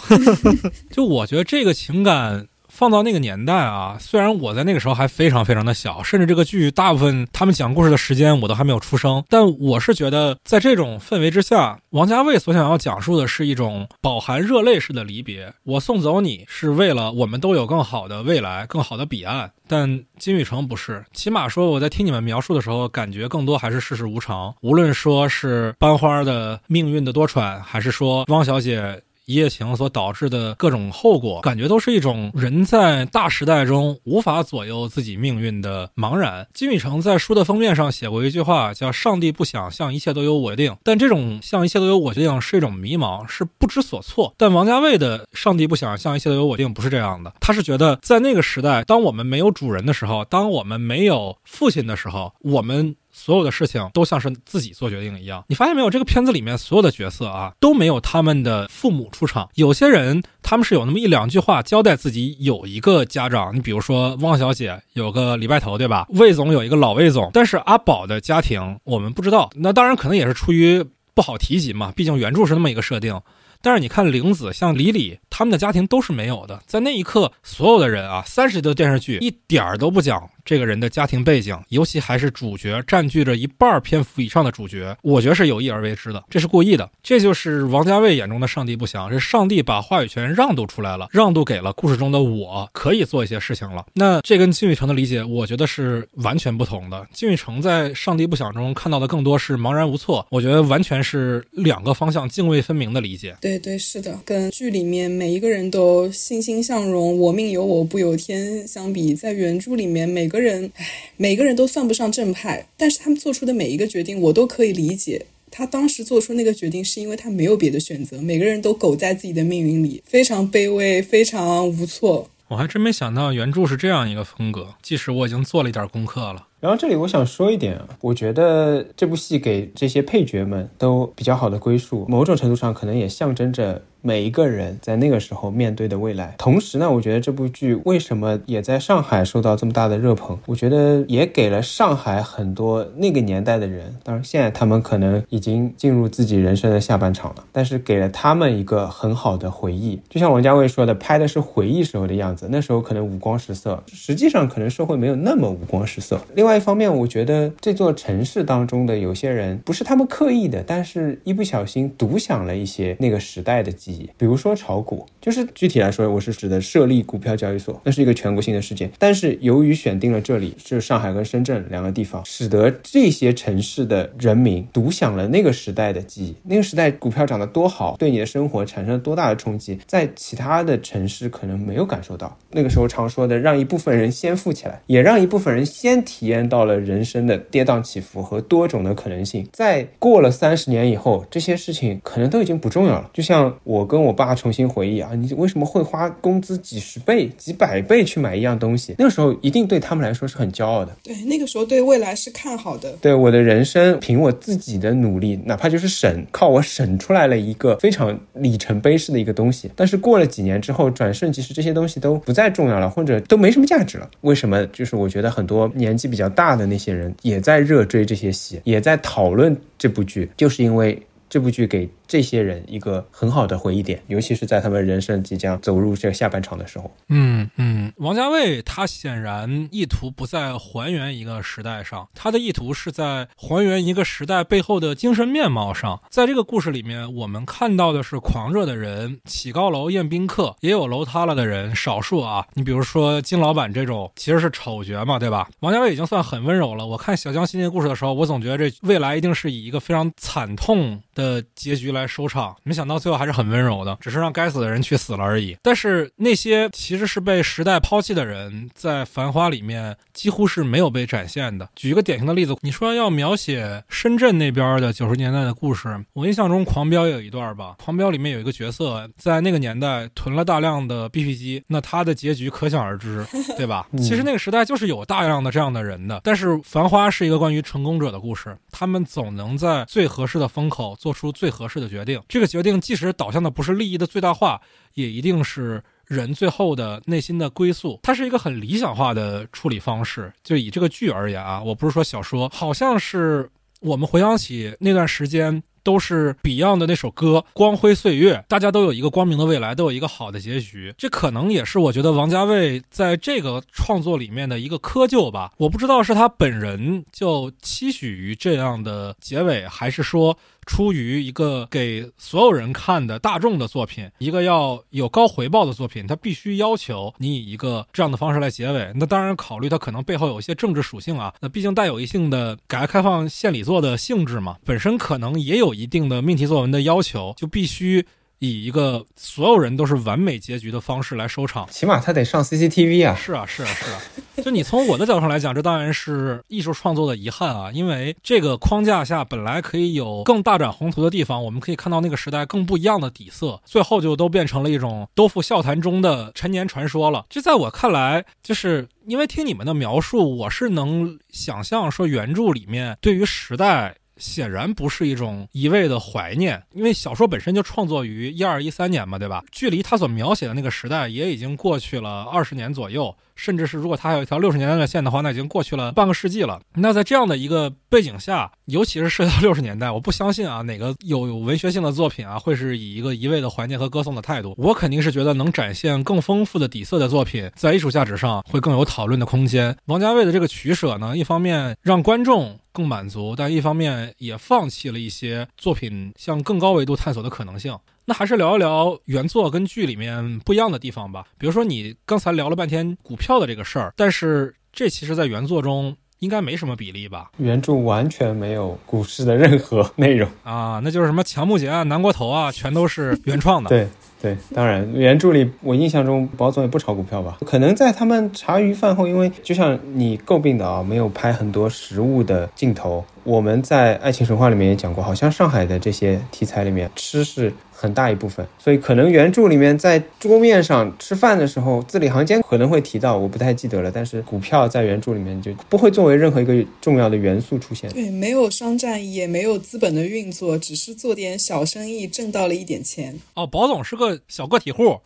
就我觉得这个情感。放到那个年代啊，虽然我在那个时候还非常非常的小，甚至这个剧大部分他们讲故事的时间我都还没有出生，但我是觉得在这种氛围之下，王家卫所想要讲述的是一种饱含热泪式的离别。我送走你是为了我们都有更好的未来、更好的彼岸，但金宇澄不是。起码说我在听你们描述的时候，感觉更多还是世事无常。无论说是班花的命运的多舛，还是说汪小姐。一夜情所导致的各种后果，感觉都是一种人在大时代中无法左右自己命运的茫然。金宇澄在书的封面上写过一句话，叫“上帝不想像一切都由我定”，但这种“像一切都由我决定”是一种迷茫，是不知所措。但王家卫的“上帝不想像一切都由我定”不是这样的，他是觉得在那个时代，当我们没有主人的时候，当我们没有父亲的时候，我们。所有的事情都像是自己做决定一样，你发现没有？这个片子里面所有的角色啊，都没有他们的父母出场。有些人他们是有那么一两句话交代自己有一个家长，你比如说汪小姐有个李拜头，对吧？魏总有一个老魏总，但是阿宝的家庭我们不知道。那当然可能也是出于不好提及嘛，毕竟原著是那么一个设定。但是你看玲子，像李李他们的家庭都是没有的。在那一刻，所有的人啊，三十集的电视剧一点儿都不讲。这个人的家庭背景，尤其还是主角占据着一半篇幅以上的主角，我觉得是有意而为之的，这是故意的。这就是王家卫眼中的上帝不祥，是上帝把话语权让渡出来了，让渡给了故事中的我，可以做一些事情了。那这跟金宇澄的理解，我觉得是完全不同的。金宇澄在上帝不祥中看到的更多是茫然无措，我觉得完全是两个方向泾渭分明的理解。对对，是的，跟剧里面每一个人都欣欣向荣，我命由我不由天相比，在原著里面每。每个人，唉，每个人都算不上正派，但是他们做出的每一个决定，我都可以理解。他当时做出那个决定，是因为他没有别的选择。每个人都苟在自己的命运里，非常卑微，非常无措。我还真没想到原著是这样一个风格，即使我已经做了一点功课了。然后这里我想说一点啊，我觉得这部戏给这些配角们都比较好的归宿，某种程度上可能也象征着。每一个人在那个时候面对的未来，同时呢，我觉得这部剧为什么也在上海受到这么大的热捧？我觉得也给了上海很多那个年代的人，当然现在他们可能已经进入自己人生的下半场了，但是给了他们一个很好的回忆。就像王家卫说的，拍的是回忆时候的样子，那时候可能五光十色，实际上可能社会没有那么五光十色。另外一方面，我觉得这座城市当中的有些人不是他们刻意的，但是一不小心独享了一些那个时代的记忆。比如说炒股，就是具体来说，我是指的设立股票交易所，那是一个全国性的事件。但是由于选定了这里是上海跟深圳两个地方，使得这些城市的人民独享了那个时代的记忆。那个时代股票涨得多好，对你的生活产生了多大的冲击，在其他的城市可能没有感受到。那个时候常说的，让一部分人先富起来，也让一部分人先体验到了人生的跌宕起伏和多种的可能性。在过了三十年以后，这些事情可能都已经不重要了。就像我。我跟我爸重新回忆啊，你为什么会花工资几十倍、几百倍去买一样东西？那个时候一定对他们来说是很骄傲的。对，那个时候对未来是看好的。对我的人生，凭我自己的努力，哪怕就是省，靠我省出来了一个非常里程碑式的一个东西。但是过了几年之后，转瞬即逝，这些东西都不再重要了，或者都没什么价值了。为什么？就是我觉得很多年纪比较大的那些人也在热追这些戏，也在讨论这部剧，就是因为这部剧给。这些人一个很好的回忆点，尤其是在他们人生即将走入这个下半场的时候。嗯嗯，王家卫他显然意图不在还原一个时代上，他的意图是在还原一个时代背后的精神面貌上。在这个故事里面，我们看到的是狂热的人起高楼宴宾客，也有楼塌了的人，少数啊。你比如说金老板这种，其实是丑角嘛，对吧？王家卫已经算很温柔了。我看小江新那故事的时候，我总觉得这未来一定是以一个非常惨痛的结局来。收场，没想到最后还是很温柔的，只是让该死的人去死了而已。但是那些其实是被时代抛弃的人，在《繁花》里面几乎是没有被展现的。举一个典型的例子，你说要描写深圳那边的九十年代的故事，我印象中《狂飙》有一段吧，《狂飙》里面有一个角色在那个年代囤了大量的 BP 机，那他的结局可想而知，对吧？其实那个时代就是有大量的这样的人的。但是《繁花》是一个关于成功者的故事，他们总能在最合适的风口做出最合适的。决定这个决定，即使导向的不是利益的最大化，也一定是人最后的内心的归宿。它是一个很理想化的处理方式。就以这个剧而言啊，我不是说小说，好像是我们回想起那段时间。都是 Beyond 的那首歌《光辉岁月》，大家都有一个光明的未来，都有一个好的结局。这可能也是我觉得王家卫在这个创作里面的一个窠臼吧。我不知道是他本人就期许于这样的结尾，还是说出于一个给所有人看的大众的作品，一个要有高回报的作品，它必须要求你以一个这样的方式来结尾。那当然考虑它可能背后有一些政治属性啊，那毕竟带有一定的改革开放献礼作的性质嘛，本身可能也有。一定的命题作文的要求，就必须以一个所有人都是完美结局的方式来收场。起码他得上 CCTV 啊！是啊，是啊，是啊。就你从我的角度上来讲，这当然是艺术创作的遗憾啊。因为这个框架下本来可以有更大展宏图的地方，我们可以看到那个时代更不一样的底色，最后就都变成了一种都付笑谈中的陈年传说了。这在我看来，就是因为听你们的描述，我是能想象说原著里面对于时代。显然不是一种一味的怀念，因为小说本身就创作于一二一三年嘛，对吧？距离他所描写的那个时代也已经过去了二十年左右。甚至是，如果他还有一条六十年代的线的话，那已经过去了半个世纪了。那在这样的一个背景下，尤其是涉及到六十年代，我不相信啊，哪个有有文学性的作品啊，会是以一个一味的怀念和歌颂的态度。我肯定是觉得能展现更丰富的底色的作品，在艺术价值上会更有讨论的空间。王家卫的这个取舍呢，一方面让观众更满足，但一方面也放弃了一些作品向更高维度探索的可能性。那还是聊一聊原作跟剧里面不一样的地方吧。比如说，你刚才聊了半天股票的这个事儿，但是这其实在原作中应该没什么比例吧？原著完全没有股市的任何内容啊，那就是什么强木结啊、南国头啊，全都是原创的。对对，当然原著里我印象中宝总也不炒股票吧？可能在他们茶余饭后，因为就像你诟病的啊，没有拍很多实物的镜头。我们在爱情神话里面也讲过，好像上海的这些题材里面，吃是。很大一部分。所以可能原著里面在桌面上吃饭的时候，字里行间可能会提到，我不太记得了。但是股票在原著里面就不会作为任何一个重要的元素出现。对，没有商战，也没有资本的运作，只是做点小生意，挣到了一点钱。哦，宝总是个小个体户，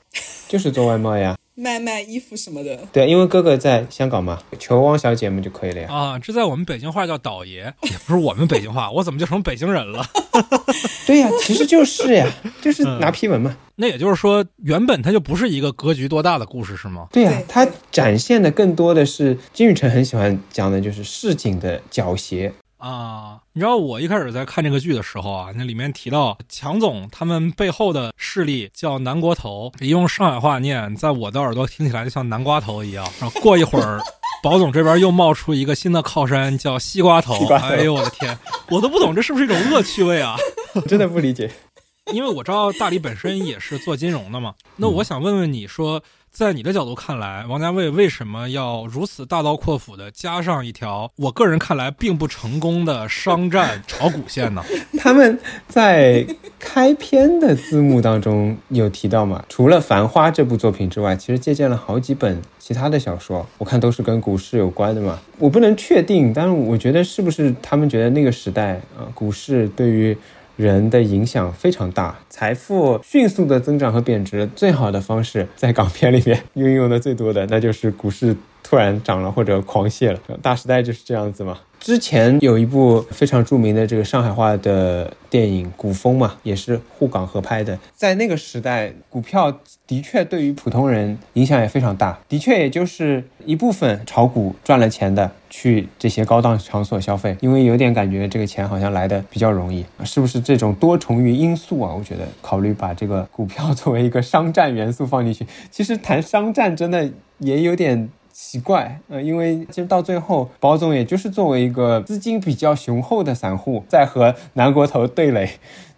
就是做外贸呀。卖卖衣服什么的，对，因为哥哥在香港嘛，求汪小姐们就可以了呀。啊，这在我们北京话叫倒爷，也不是我们北京话，我怎么就成北京人了？对呀，其实就是呀，就是拿批文嘛。那也就是说，原本它就不是一个格局多大的故事，是吗？对呀，它展现的更多的是金宇澄很喜欢讲的，就是市井的狡黠。啊，你知道我一开始在看这个剧的时候啊，那里面提到强总他们背后的势力叫南国头，用上海话念，在我的耳朵听起来就像南瓜头一样。然后过一会儿，保总这边又冒出一个新的靠山，叫 西瓜头。哎呦我的天，我都不懂这是不是一种恶趣味啊？真的不理解，因为我知道大理本身也是做金融的嘛。那我想问问你说。在你的角度看来，王家卫为什么要如此大刀阔斧的加上一条我个人看来并不成功的商战炒股线呢？他们在开篇的字幕当中有提到嘛？除了《繁花》这部作品之外，其实借鉴了好几本其他的小说，我看都是跟股市有关的嘛。我不能确定，但是我觉得是不是他们觉得那个时代啊，股市对于。人的影响非常大，财富迅速的增长和贬值，最好的方式在港片里面运用的最多的，那就是股市突然涨了或者狂泻了，大时代就是这样子嘛。之前有一部非常著名的这个上海话的电影《古风》嘛，也是沪港合拍的。在那个时代，股票的确对于普通人影响也非常大。的确，也就是一部分炒股赚了钱的去这些高档场所消费，因为有点感觉这个钱好像来的比较容易，是不是这种多重于因素啊？我觉得考虑把这个股票作为一个商战元素放进去，其实谈商战真的也有点。奇怪，呃，因为其实到最后，保总也就是作为一个资金比较雄厚的散户，在和南国头对垒。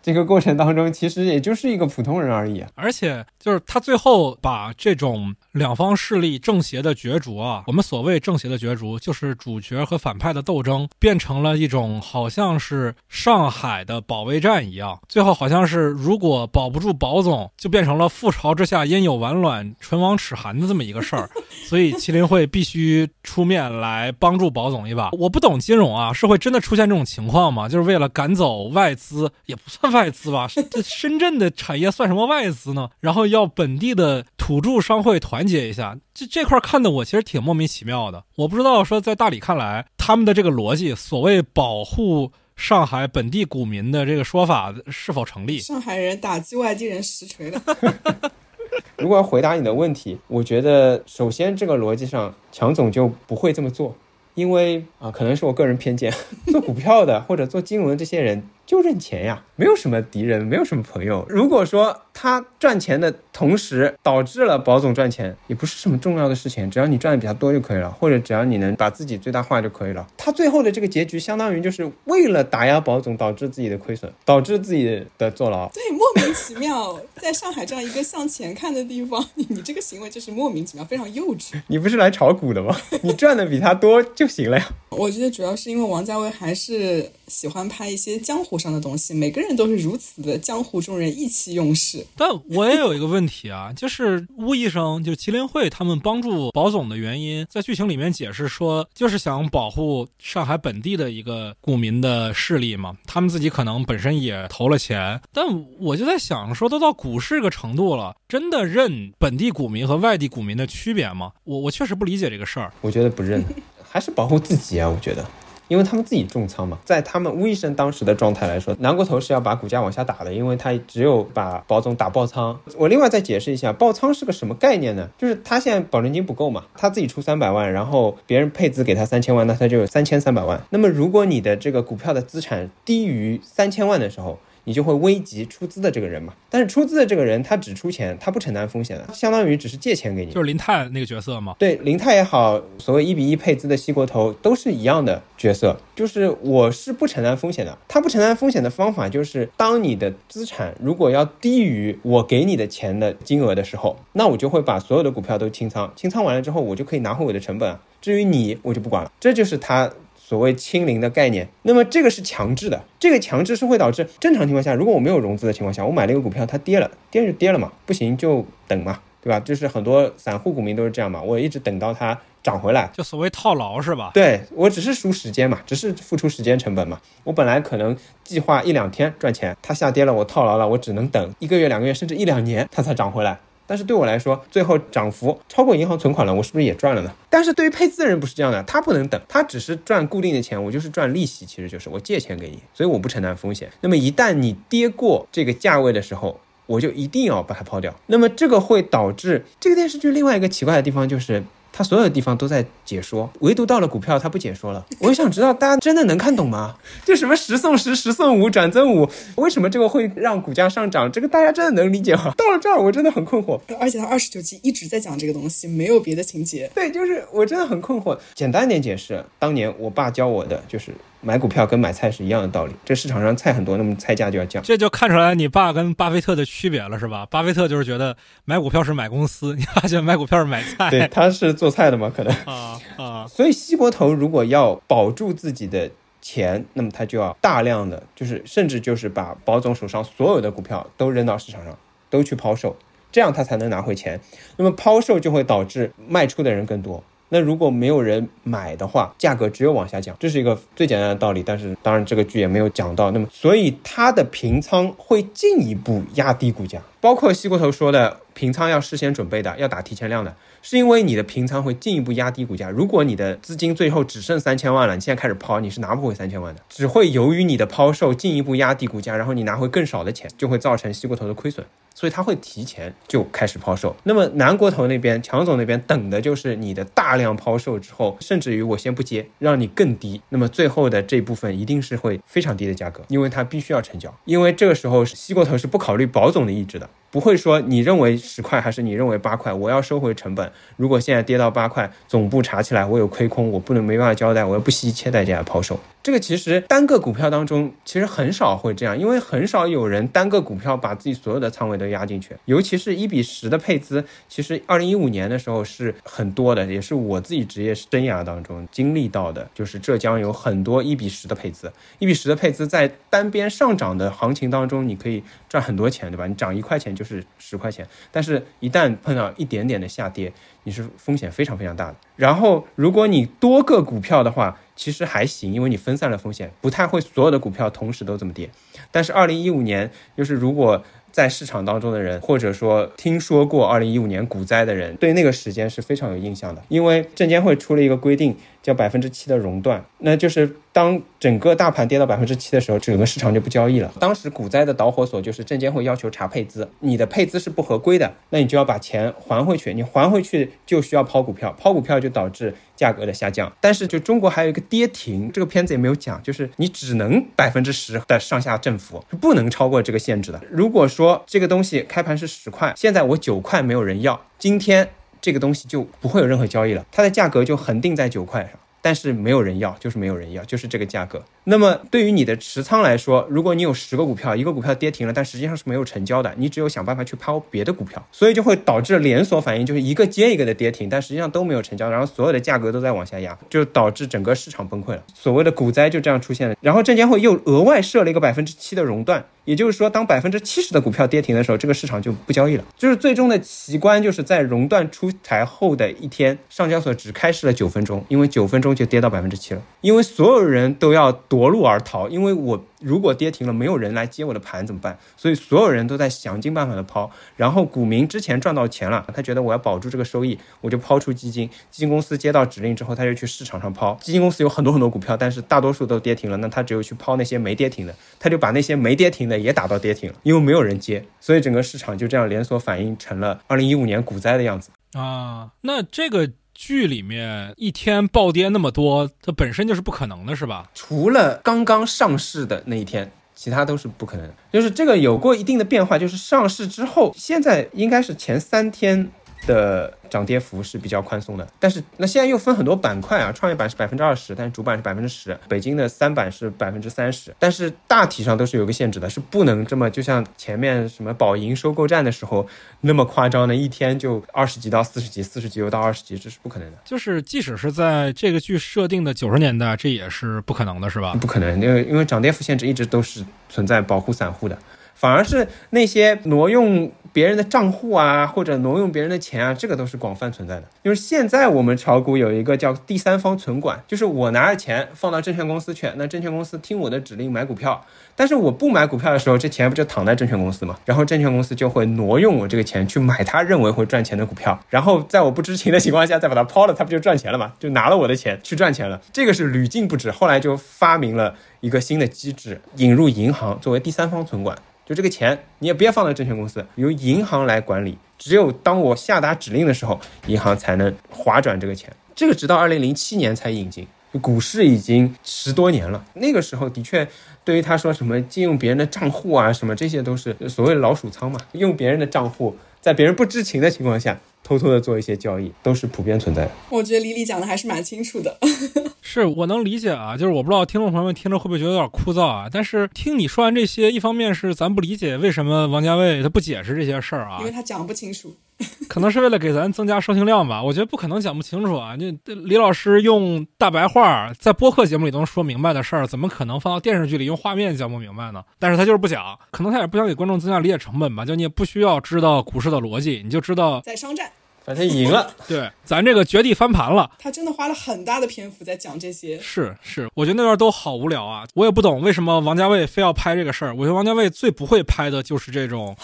这个过程当中，其实也就是一个普通人而已。而且，就是他最后把这种两方势力正邪的角逐啊，我们所谓正邪的角逐，就是主角和反派的斗争，变成了一种好像是上海的保卫战一样。最后好像是如果保不住保总，就变成了覆巢之下焉有完卵，唇亡齿寒的这么一个事儿。所以麒麟会必须出面来帮助保总一把。我不懂金融啊，是会真的出现这种情况吗？就是为了赶走外资，也不算外资吧？这深圳的产业算什么外资呢？然后要本地的土著商会团结一下，这这块看的我其实挺莫名其妙的。我不知道说在大理看来，他们的这个逻辑，所谓保护上海本地股民的这个说法是否成立？上海人打击外地人实锤了。如果要回答你的问题，我觉得首先这个逻辑上，强总就不会这么做，因为啊，可能是我个人偏见，做股票的或者做金融的这些人。就认钱呀，没有什么敌人，没有什么朋友。如果说他赚钱的同时导致了保总赚钱，也不是什么重要的事情，只要你赚的比他多就可以了，或者只要你能把自己最大化就可以了。他最后的这个结局，相当于就是为了打压保总，导致自己的亏损，导致自己的坐牢。对，莫名其妙，在上海这样一个向前看的地方，你你这个行为就是莫名其妙，非常幼稚。你不是来炒股的吗？你赚的比他多就行了呀。我觉得主要是因为王家卫还是喜欢拍一些江湖。上的东西，每个人都是如此的江湖中人，意气用事。但我也有一个问题啊，就是巫医生，就是麒麟会他们帮助保总的原因，在剧情里面解释说，就是想保护上海本地的一个股民的势力嘛。他们自己可能本身也投了钱，但我就在想，说都到股市这个程度了，真的认本地股民和外地股民的区别吗？我我确实不理解这个事儿。我觉得不认，还是保护自己啊。我觉得。因为他们自己重仓嘛，在他们吴医生当时的状态来说，南国头是要把股价往下打的，因为他只有把保总打爆仓。我另外再解释一下，爆仓是个什么概念呢？就是他现在保证金不够嘛，他自己出三百万，然后别人配资给他三千万，那他就有三千三百万。那么如果你的这个股票的资产低于三千万的时候，你就会危及出资的这个人嘛？但是出资的这个人他只出钱，他不承担风险的，相当于只是借钱给你。就是林泰那个角色嘛？对，林泰也好，所谓一比一配资的西国投都是一样的角色，就是我是不承担风险的。他不承担风险的方法就是，当你的资产如果要低于我给你的钱的金额的时候，那我就会把所有的股票都清仓，清仓完了之后，我就可以拿回我的成本。至于你，我就不管了。这就是他。所谓清零的概念。那么这个是强制的，这个强制是会导致正常情况下，如果我没有融资的情况下，我买了一个股票，它跌了，跌就跌了嘛，不行就等嘛，对吧？就是很多散户股民都是这样嘛，我一直等到它。涨回来，就所谓套牢是吧？对我只是输时间嘛，只是付出时间成本嘛。我本来可能计划一两天赚钱，它下跌了，我套牢了，我只能等一个月、两个月，甚至一两年，它才涨回来。但是对我来说，最后涨幅超过银行存款了，我是不是也赚了呢？但是对于配资的人不是这样的，他不能等，他只是赚固定的钱，我就是赚利息，其实就是我借钱给你，所以我不承担风险。那么一旦你跌过这个价位的时候，我就一定要把它抛掉。那么这个会导致这个电视剧另外一个奇怪的地方就是。他所有的地方都在解说，唯独到了股票，他不解说了。我想知道大家真的能看懂吗？就什么十送十，十送五，转增五，为什么这个会让股价上涨？这个大家真的能理解吗？到了这儿，我真的很困惑。而且他二十九集一直在讲这个东西，没有别的情节。对，就是我真的很困惑。简单点解释，当年我爸教我的就是。买股票跟买菜是一样的道理，这市场上菜很多，那么菜价就要降。这就看出来你爸跟巴菲特的区别了，是吧？巴菲特就是觉得买股票是买公司，你发现买股票是买菜。对，他是做菜的嘛，可能啊啊。所以西伯投如果要保住自己的钱，那么他就要大量的，就是甚至就是把保总手上所有的股票都扔到市场上，都去抛售，这样他才能拿回钱。那么抛售就会导致卖出的人更多。那如果没有人买的话，价格只有往下降，这是一个最简单的道理。但是当然这个剧也没有讲到。那么所以它的平仓会进一步压低股价，包括西国头说的平仓要事先准备的，要打提前量的，是因为你的平仓会进一步压低股价。如果你的资金最后只剩三千万了，你现在开始抛，你是拿不回三千万的，只会由于你的抛售进一步压低股价，然后你拿回更少的钱，就会造成西国头的亏损。所以他会提前就开始抛售。那么南国投那边，强总那边等的就是你的大量抛售之后，甚至于我先不接，让你更低。那么最后的这部分一定是会非常低的价格，因为它必须要成交。因为这个时候西国投是不考虑保总的意志的。不会说你认为十块还是你认为八块，我要收回成本。如果现在跌到八块，总部查起来我有亏空，我不能没办法交代，我要不惜一切代价抛售。这个其实单个股票当中其实很少会这样，因为很少有人单个股票把自己所有的仓位都压进去，尤其是一比十的配资。其实二零一五年的时候是很多的，也是我自己职业生涯当中经历到的，就是浙江有很多一比十的配资。一比十的配资在单边上涨的行情当中，你可以赚很多钱，对吧？你涨一块钱。就是十块钱，但是一旦碰到一点点的下跌，你是风险非常非常大的。然后，如果你多个股票的话，其实还行，因为你分散了风险，不太会所有的股票同时都这么跌。但是，二零一五年就是如果。在市场当中的人，或者说听说过二零一五年股灾的人，对那个时间是非常有印象的。因为证监会出了一个规定，叫百分之七的熔断，那就是当整个大盘跌到百分之七的时候，整个市场就不交易了。当时股灾的导火索就是证监会要求查配资，你的配资是不合规的，那你就要把钱还回去。你还回去就需要抛股票，抛股票就导致价格的下降。但是就中国还有一个跌停，这个片子也没有讲，就是你只能百分之十的上下振幅，是不能超过这个限制的。如果说这个东西开盘是十块，现在我九块没有人要，今天这个东西就不会有任何交易了，它的价格就恒定在九块上。但是没有人要，就是没有人要，就是这个价格。那么对于你的持仓来说，如果你有十个股票，一个股票跌停了，但实际上是没有成交的，你只有想办法去抛别的股票，所以就会导致连锁反应，就是一个接一个的跌停，但实际上都没有成交，然后所有的价格都在往下压，就导致整个市场崩溃了。所谓的股灾就这样出现了。然后证监会又额外设了一个百分之七的熔断，也就是说，当百分之七十的股票跌停的时候，这个市场就不交易了。就是最终的奇观，就是在熔断出台后的一天，上交所只开市了九分钟，因为九分钟。就跌到百分之七了，因为所有人都要夺路而逃，因为我。如果跌停了，没有人来接我的盘怎么办？所以所有人都在想尽办法的抛。然后股民之前赚到钱了，他觉得我要保住这个收益，我就抛出基金。基金公司接到指令之后，他就去市场上抛。基金公司有很多很多股票，但是大多数都跌停了，那他只有去抛那些没跌停的，他就把那些没跌停的也打到跌停了，因为没有人接，所以整个市场就这样连锁反应成了二零一五年股灾的样子啊。那这个。剧里面一天暴跌那么多，它本身就是不可能的，是吧？除了刚刚上市的那一天，其他都是不可能。就是这个有过一定的变化，就是上市之后，现在应该是前三天的涨跌幅是比较宽松的，但是那现在又分很多板块啊，创业板是百分之二十，但是主板是百分之十，北京的三板是百分之三十，但是大体上都是有个限制的，是不能这么就像前面什么宝盈收购战的时候那么夸张的，一天就二十级到四十级，四十级又到二十级，这是不可能的。就是即使是在这个剧设定的九十年代，这也是不可能的，是吧？不可能，因为因为涨跌幅限制一直都是存在保护散户的。反而是那些挪用别人的账户啊，或者挪用别人的钱啊，这个都是广泛存在的。就是现在我们炒股有一个叫第三方存管，就是我拿着钱放到证券公司去，那证券公司听我的指令买股票，但是我不买股票的时候，这钱不就躺在证券公司吗？然后证券公司就会挪用我这个钱去买他认为会赚钱的股票，然后在我不知情的情况下再把它抛了，他不就赚钱了吗？就拿了我的钱去赚钱了。这个是屡禁不止，后来就发明了一个新的机制，引入银行作为第三方存管。就这个钱，你也不要放在证券公司，由银行来管理。只有当我下达指令的时候，银行才能划转这个钱。这个直到二零零七年才引进，股市已经十多年了。那个时候的确，对于他说什么借用别人的账户啊，什么这些都是所谓老鼠仓嘛，用别人的账户，在别人不知情的情况下。偷偷的做一些交易，都是普遍存在的。我觉得李李讲的还是蛮清楚的。是我能理解啊，就是我不知道听众朋友们听着会不会觉得有点枯燥啊。但是听你说完这些，一方面是咱不理解为什么王家卫他不解释这些事儿啊，因为他讲不清楚。可能是为了给咱增加收听量吧，我觉得不可能讲不清楚啊！你李老师用大白话在播客节目里都能说明白的事儿，怎么可能放到电视剧里用画面讲不明白呢？但是他就是不讲，可能他也不想给观众增加理解成本吧？就你也不需要知道股市的逻辑，你就知道在商战，反正赢了，对，咱这个绝地翻盘了。他真的花了很大的篇幅在讲这些，是是，我觉得那段都好无聊啊！我也不懂为什么王家卫非要拍这个事儿。我觉得王家卫最不会拍的就是这种。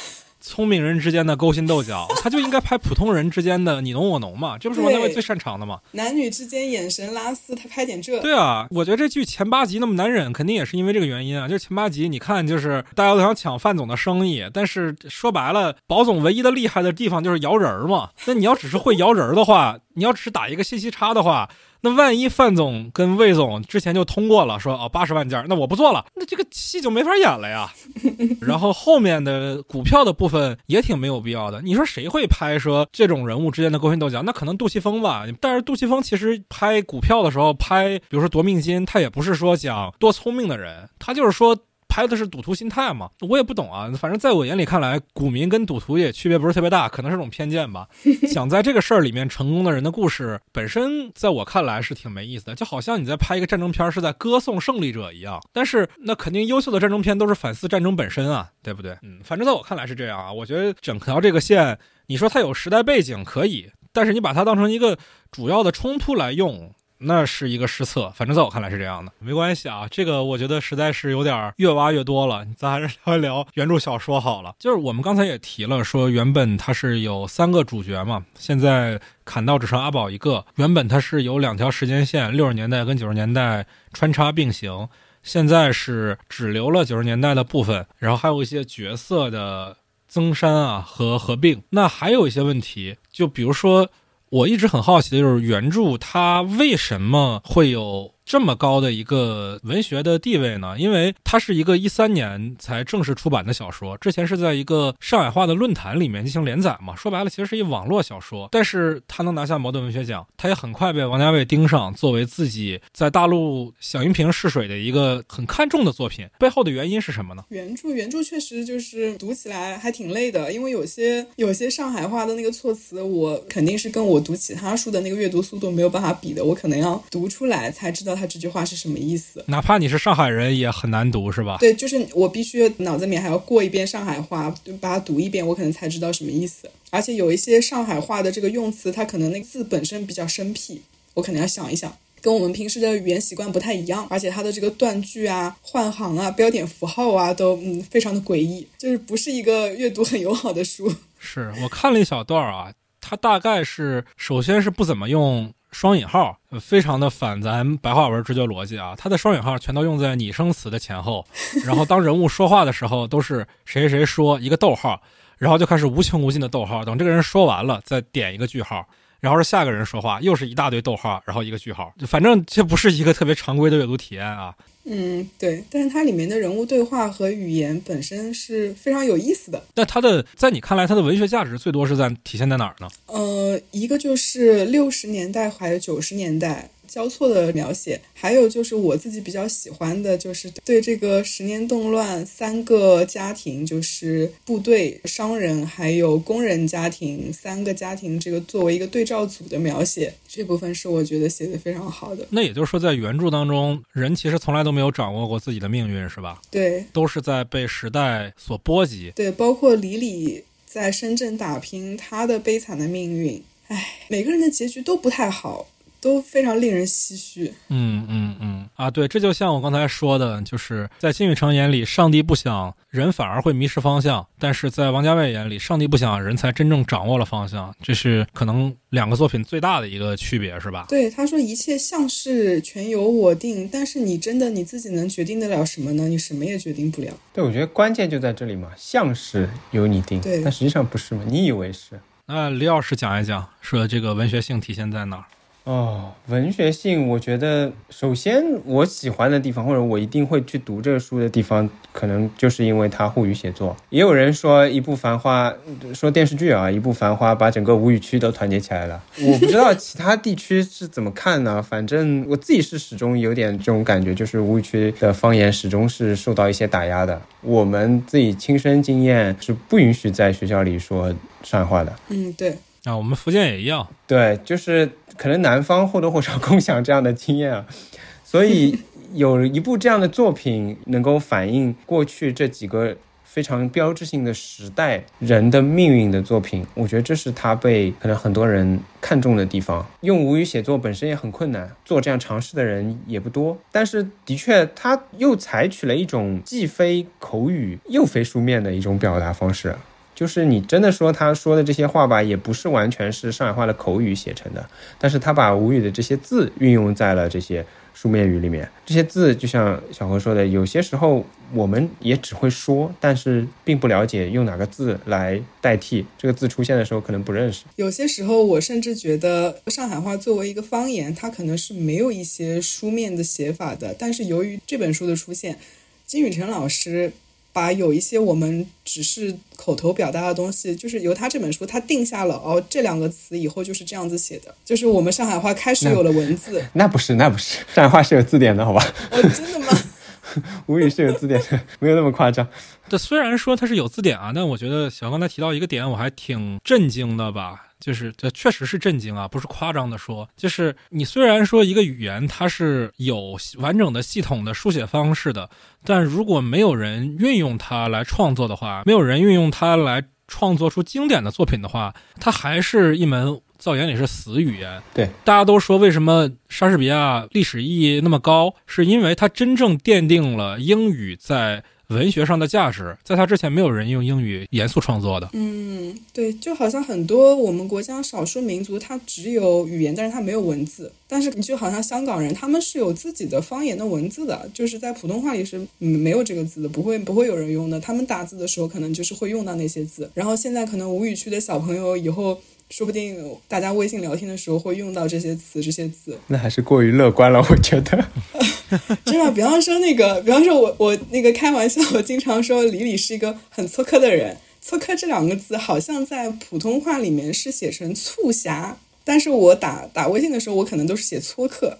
聪明人之间的勾心斗角，他就应该拍普通人之间的你侬我侬嘛，这不是王家卫最擅长的吗？男女之间眼神拉丝，他拍点这。对啊，我觉得这剧前八集那么难忍，肯定也是因为这个原因啊。就是前八集，你看，就是大家都想抢范总的生意，但是说白了，宝总唯一的厉害的地方就是摇人儿嘛。那你要只是会摇人儿的话，你要只打一个信息差的话。那万一范总跟魏总之前就通过了，说哦八十万件，那我不做了，那这个戏就没法演了呀。然后后面的股票的部分也挺没有必要的。你说谁会拍说这种人物之间的勾心斗角？那可能杜琪峰吧。但是杜琪峰其实拍股票的时候拍，比如说夺命金，他也不是说讲多聪明的人，他就是说。拍的是赌徒心态嘛？我也不懂啊。反正在我眼里看来，股民跟赌徒也区别不是特别大，可能是种偏见吧。想在这个事儿里面成功的人的故事本身，在我看来是挺没意思的，就好像你在拍一个战争片是在歌颂胜利者一样。但是那肯定优秀的战争片都是反思战争本身啊，对不对？嗯，反正在我看来是这样啊。我觉得整条这个线，你说它有时代背景可以，但是你把它当成一个主要的冲突来用。那是一个失策，反正在我看来是这样的，没关系啊。这个我觉得实在是有点越挖越多了，咱还是聊一聊原著小说好了。就是我们刚才也提了，说原本它是有三个主角嘛，现在砍到只剩阿宝一个。原本它是有两条时间线，六十年代跟九十年代穿插并行，现在是只留了九十年代的部分，然后还有一些角色的增删啊和合并。那还有一些问题，就比如说。我一直很好奇的就是原著它为什么会有。这么高的一个文学的地位呢？因为它是一个一三年才正式出版的小说，之前是在一个上海话的论坛里面进行连载嘛。说白了，其实是一网络小说。但是它能拿下茅盾文学奖，它也很快被王家卫盯上，作为自己在大陆响应屏试水的一个很看重的作品。背后的原因是什么呢？原著原著确实就是读起来还挺累的，因为有些有些上海话的那个措辞，我肯定是跟我读其他书的那个阅读速度没有办法比的，我可能要读出来才知道。他这句话是什么意思？哪怕你是上海人，也很难读，是吧？对，就是我必须脑子里面还要过一遍上海话，把它读一遍，我可能才知道什么意思。而且有一些上海话的这个用词，它可能那个字本身比较生僻，我可能要想一想，跟我们平时的语言习惯不太一样。而且它的这个断句啊、换行啊、标点符号啊，都嗯非常的诡异，就是不是一个阅读很友好的书。是我看了一小段啊，它大概是首先是不怎么用。双引号非常的反咱白话文直觉逻辑啊，它的双引号全都用在拟声词的前后，然后当人物说话的时候都是谁谁说一个逗号，然后就开始无穷无尽的逗号，等这个人说完了再点一个句号，然后是下个人说话，又是一大堆逗号，然后一个句号，反正这不是一个特别常规的阅读体验啊。嗯，对，但是它里面的人物对话和语言本身是非常有意思的。那它的在你看来，它的文学价值最多是在体现在哪儿呢？呃，一个就是六十年代还有九十年代。交错的描写，还有就是我自己比较喜欢的，就是对这个十年动乱三个家庭，就是部队、商人还有工人家庭三个家庭，这个作为一个对照组的描写，这部分是我觉得写的非常好的。那也就是说，在原著当中，人其实从来都没有掌握过自己的命运，是吧？对，都是在被时代所波及。对，包括李李在深圳打拼，他的悲惨的命运，唉，每个人的结局都不太好。都非常令人唏嘘。嗯嗯嗯啊，对，这就像我刚才说的，就是在金宇成眼里，上帝不想人反而会迷失方向；但是在王家卫眼里，上帝不想人才真正掌握了方向。这是可能两个作品最大的一个区别，是吧？对，他说一切像是全由我定，但是你真的你自己能决定得了什么呢？你什么也决定不了。对，我觉得关键就在这里嘛，像是由你定，对，但实际上不是嘛？你以为是？那李老师讲一讲，说这个文学性体现在哪儿？哦，文学性，我觉得首先我喜欢的地方，或者我一定会去读这个书的地方，可能就是因为它沪语写作。也有人说一部《繁花》，说电视剧啊，一部《繁花》把整个吴语区都团结起来了。我不知道其他地区是怎么看呢？反正我自己是始终有点这种感觉，就是吴语区的方言始终是受到一些打压的。我们自己亲身经验是不允许在学校里说上海话的。嗯，对。啊，我们福建也一样。对，就是。可能南方或多或少共享这样的经验啊，所以有一部这样的作品能够反映过去这几个非常标志性的时代人的命运的作品，我觉得这是他被可能很多人看中的地方。用吴语写作本身也很困难，做这样尝试的人也不多，但是的确他又采取了一种既非口语又非书面的一种表达方式。就是你真的说他说的这些话吧，也不是完全是上海话的口语写成的，但是他把吴语的这些字运用在了这些书面语里面。这些字就像小何说的，有些时候我们也只会说，但是并不了解用哪个字来代替。这个字出现的时候可能不认识。有些时候我甚至觉得上海话作为一个方言，它可能是没有一些书面的写法的。但是由于这本书的出现，金宇澄老师。把有一些我们只是口头表达的东西，就是由他这本书他定下了哦，这两个词以后就是这样子写的，就是我们上海话开始有了文字。那不是，那不是，上海话是有字典的，好吧？哦，真的吗？吴语是有字典的，没有那么夸张。这虽然说它是有字典啊，但我觉得小刚才提到一个点，我还挺震惊的吧。就是这确实是震惊啊，不是夸张的说。就是你虽然说一个语言它是有完整的系统的书写方式的，但如果没有人运用它来创作的话，没有人运用它来创作出经典的作品的话，它还是一门造言里是死语言。对，大家都说为什么莎士比亚历史意义那么高，是因为它真正奠定了英语在。文学上的价值，在他之前没有人用英语严肃创作的。嗯，对，就好像很多我们国家少数民族，他只有语言，但是他没有文字。但是你就好像香港人，他们是有自己的方言的文字的，就是在普通话里是没有这个字的，不会不会有人用的。他们打字的时候，可能就是会用到那些字。然后现在可能吴语区的小朋友以后。说不定大家微信聊天的时候会用到这些词、这些字。那还是过于乐观了，我觉得。真的，比方说那个，比方说我我那个开玩笑，我经常说李李是一个很粗刻的人。粗刻这两个字好像在普通话里面是写成促狭，但是我打打微信的时候，我可能都是写粗刻。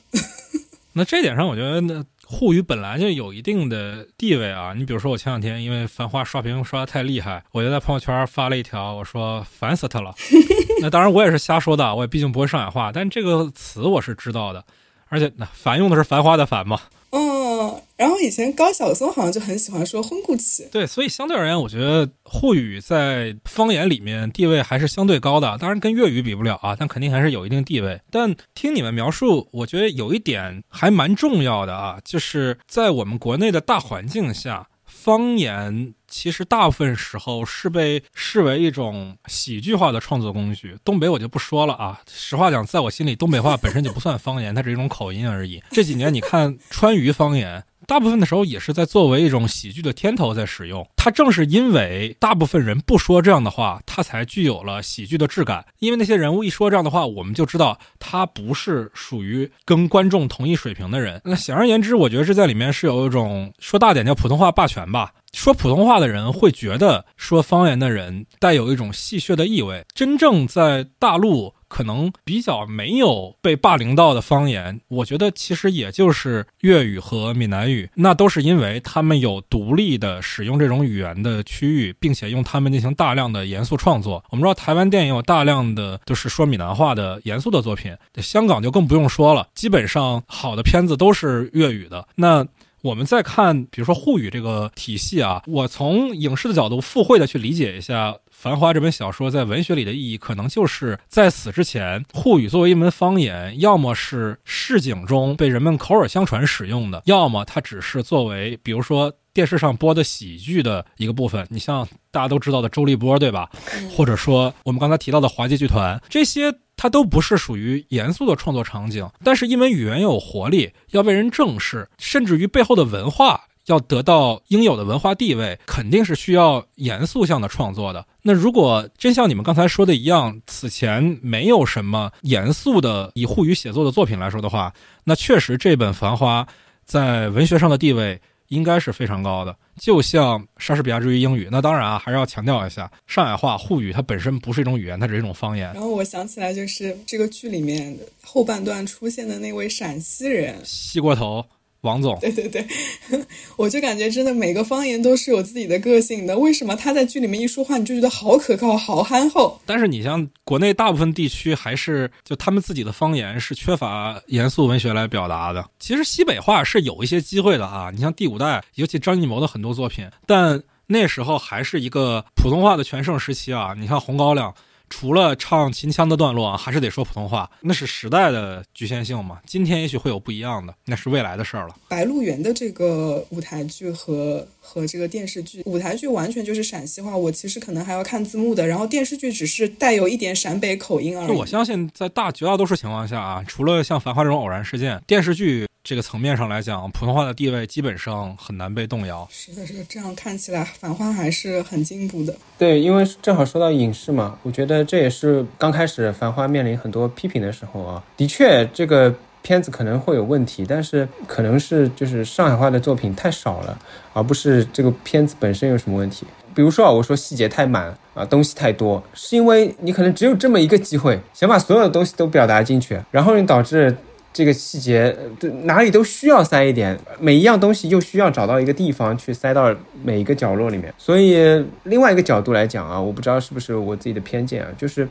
那这点上，我觉得那。沪语本来就有一定的地位啊，你比如说我前两天因为繁花刷屏刷的太厉害，我就在朋友圈发了一条，我说烦死他了。那当然我也是瞎说的，我也毕竟不会上海话，但这个词我是知道的，而且那繁用的是繁花的繁嘛。嗯，然后以前高晓松好像就很喜欢说“昏故起”。对，所以相对而言，我觉得沪语在方言里面地位还是相对高的。当然跟粤语比不了啊，但肯定还是有一定地位。但听你们描述，我觉得有一点还蛮重要的啊，就是在我们国内的大环境下，方言。其实大部分时候是被视为一种喜剧化的创作工具。东北我就不说了啊，实话讲，在我心里，东北话本身就不算方言，它只是一种口音而已。这几年你看川渝方言大部分的时候也是在作为一种喜剧的天头在使用。它正是因为大部分人不说这样的话，它才具有了喜剧的质感。因为那些人物一说这样的话，我们就知道他不是属于跟观众同一水平的人。那显而言之，我觉得这在里面是有一种说大点叫普通话霸权吧。说普通话的人会觉得说方言的人带有一种戏谑的意味。真正在大陆可能比较没有被霸凌到的方言，我觉得其实也就是粤语和闽南语。那都是因为他们有独立的使用这种语言的区域，并且用他们进行大量的严肃创作。我们知道台湾电影有大量的就是说闽南话的严肃的作品，香港就更不用说了，基本上好的片子都是粤语的。那。我们再看，比如说沪语这个体系啊，我从影视的角度附会的去理解一下《繁花》这本小说在文学里的意义，可能就是在此之前，沪语作为一门方言，要么是市井中被人们口耳相传使用的，要么它只是作为，比如说电视上播的喜剧的一个部分。你像大家都知道的周立波，对吧？或者说我们刚才提到的滑稽剧团，这些。它都不是属于严肃的创作场景，但是因为语言有活力，要被人正视，甚至于背后的文化要得到应有的文化地位，肯定是需要严肃向的创作的。那如果真像你们刚才说的一样，此前没有什么严肃的以沪语写作的作品来说的话，那确实这本《繁花》在文学上的地位。应该是非常高的，就像莎士比亚之于英语。那当然啊，还是要强调一下，上海话沪语它本身不是一种语言，它只是一种方言。然后我想起来，就是这个剧里面后半段出现的那位陕西人，西过头。王总，对对 对，我就感觉真的每个方言都是有自己的个性的。为什么他在剧里面一说话，你就觉得好可靠、好憨厚？但是你像国内大部分地区，还是就他们自己的方言是缺乏严肃文学来表达的。其实西北话是有一些机会的啊，你像第五代，尤其张艺谋的很多作品，但那时候还是一个普通话的全盛时期啊。你看《红高粱》。除了唱秦腔的段落啊，还是得说普通话，那是时代的局限性嘛。今天也许会有不一样的，那是未来的事儿了。白鹿原的这个舞台剧和和这个电视剧，舞台剧完全就是陕西话，我其实可能还要看字幕的。然后电视剧只是带有一点陕北口音而已。我相信在大绝大多数情况下啊，除了像《繁花》这种偶然事件，电视剧。这个层面上来讲，普通话的地位基本上很难被动摇。是的，是的，这样看起来，《繁花》还是很进步的。对，因为正好说到影视嘛，我觉得这也是刚开始《繁花》面临很多批评的时候啊。的确，这个片子可能会有问题，但是可能是就是上海话的作品太少了，而不是这个片子本身有什么问题。比如说啊，我说细节太满啊，东西太多，是因为你可能只有这么一个机会，想把所有的东西都表达进去，然后你导致。这个细节，哪里都需要塞一点，每一样东西又需要找到一个地方去塞到每一个角落里面。所以，另外一个角度来讲啊，我不知道是不是我自己的偏见啊，就是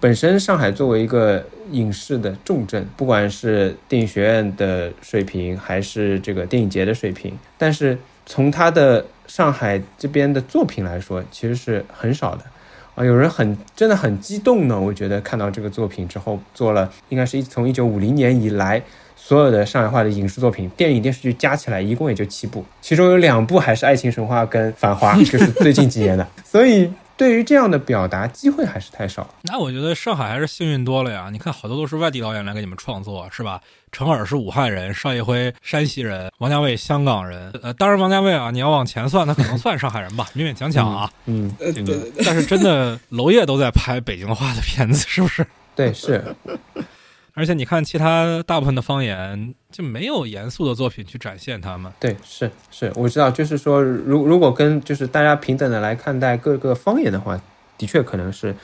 本身上海作为一个影视的重镇，不管是电影学院的水平，还是这个电影节的水平，但是从它的上海这边的作品来说，其实是很少的。啊，有人很真的很激动呢。我觉得看到这个作品之后，做了应该是一从一九五零年以来所有的上海话的影视作品、电影电视剧加起来一共也就七部，其中有两部还是《爱情神话》跟《繁花》，就是最近几年的。所以。对于这样的表达机会还是太少。那我觉得上海还是幸运多了呀。你看，好多都是外地导演来给你们创作，是吧？程耳是武汉人，邵艺辉山西人，王家卫香港人。呃，当然王家卫啊，你要往前算，他可能算上海人吧，勉勉强强啊。嗯，对。但是真的，娄烨都在拍北京话的片子，是不是？对，是。而且你看，其他大部分的方言就没有严肃的作品去展现他们。对，是是，我知道，就是说，如如果跟就是大家平等的来看待各个方言的话，的确可能是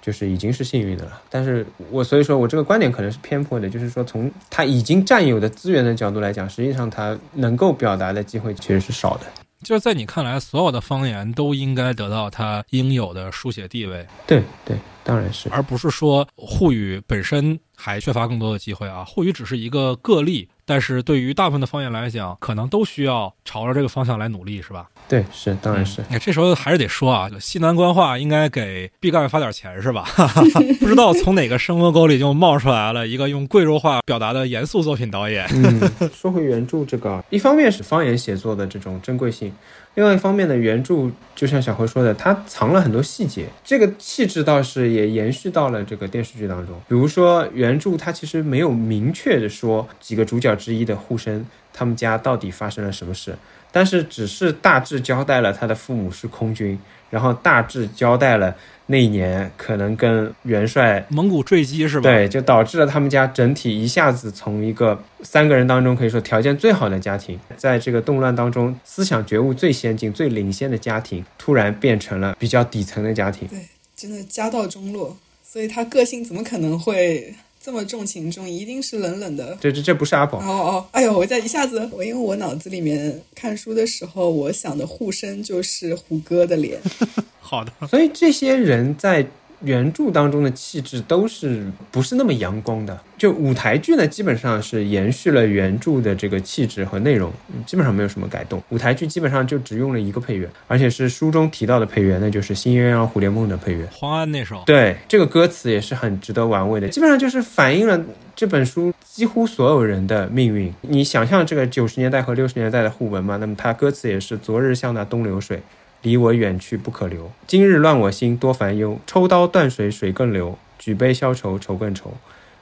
就是已经是幸运的了。但是我所以说我这个观点可能是偏颇的，就是说从他已经占有的资源的角度来讲，实际上他能够表达的机会其实是少的。就是在你看来，所有的方言都应该得到它应有的书写地位。对对，当然是，而不是说沪语本身。还缺乏更多的机会啊！沪语只是一个个例，但是对于大部分的方言来讲，可能都需要朝着这个方向来努力，是吧？对，是，当然是。哎，这时候还是得说啊，西南官话应该给毕赣发点钱，是吧？不知道从哪个生活沟里就冒出来了一个用贵州话表达的严肃作品导演。嗯，说回原著这个，一方面是方言写作的这种珍贵性。另外一方面呢，原著就像小何说的，它藏了很多细节，这个气质倒是也延续到了这个电视剧当中。比如说，原著它其实没有明确的说几个主角之一的呼声他们家到底发生了什么事，但是只是大致交代了他的父母是空军，然后大致交代了那一年可能跟元帅蒙古坠机是吧？对，就导致了他们家整体一下子从一个三个人当中可以说条件最好的家庭，在这个动乱当中思想觉悟最先进、最领先的家庭，突然变成了比较底层的家庭。对，真的家道中落，所以他个性怎么可能会？这么重情重义，一定是冷冷的。这这这不是阿宝。哦哦，哎呦，我在一下子，我因为我脑子里面看书的时候，我想的护身就是胡歌的脸。好的，所以这些人在。原著当中的气质都是不是那么阳光的？就舞台剧呢，基本上是延续了原著的这个气质和内容，基本上没有什么改动。舞台剧基本上就只用了一个配乐，而且是书中提到的配乐，那就是《新鸳鸯蝴蝶梦》的配乐，黄安那首。对，这个歌词也是很值得玩味的，基本上就是反映了这本书几乎所有人的命运。你想象这个九十年代和六十年代的互文嘛？那么它歌词也是“昨日像那东流水”。离我远去不可留，今日乱我心多烦忧。抽刀断水水更流，举杯消愁愁更愁。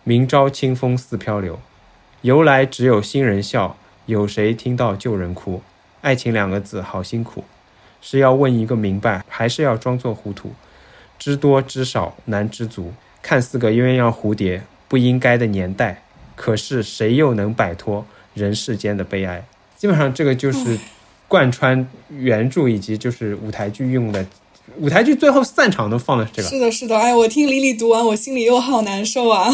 明朝清风似飘流，由来只有新人笑，有谁听到旧人哭？爱情两个字好辛苦，是要问一个明白，还是要装作糊涂？知多知少难知足，看似个鸳鸯蝴蝶不应该的年代，可是谁又能摆脱人世间的悲哀？基本上这个就是。贯穿原著以及就是舞台剧用的，舞台剧最后散场都放的是这个。是的，是的，哎，我听李李读完，我心里又好难受啊，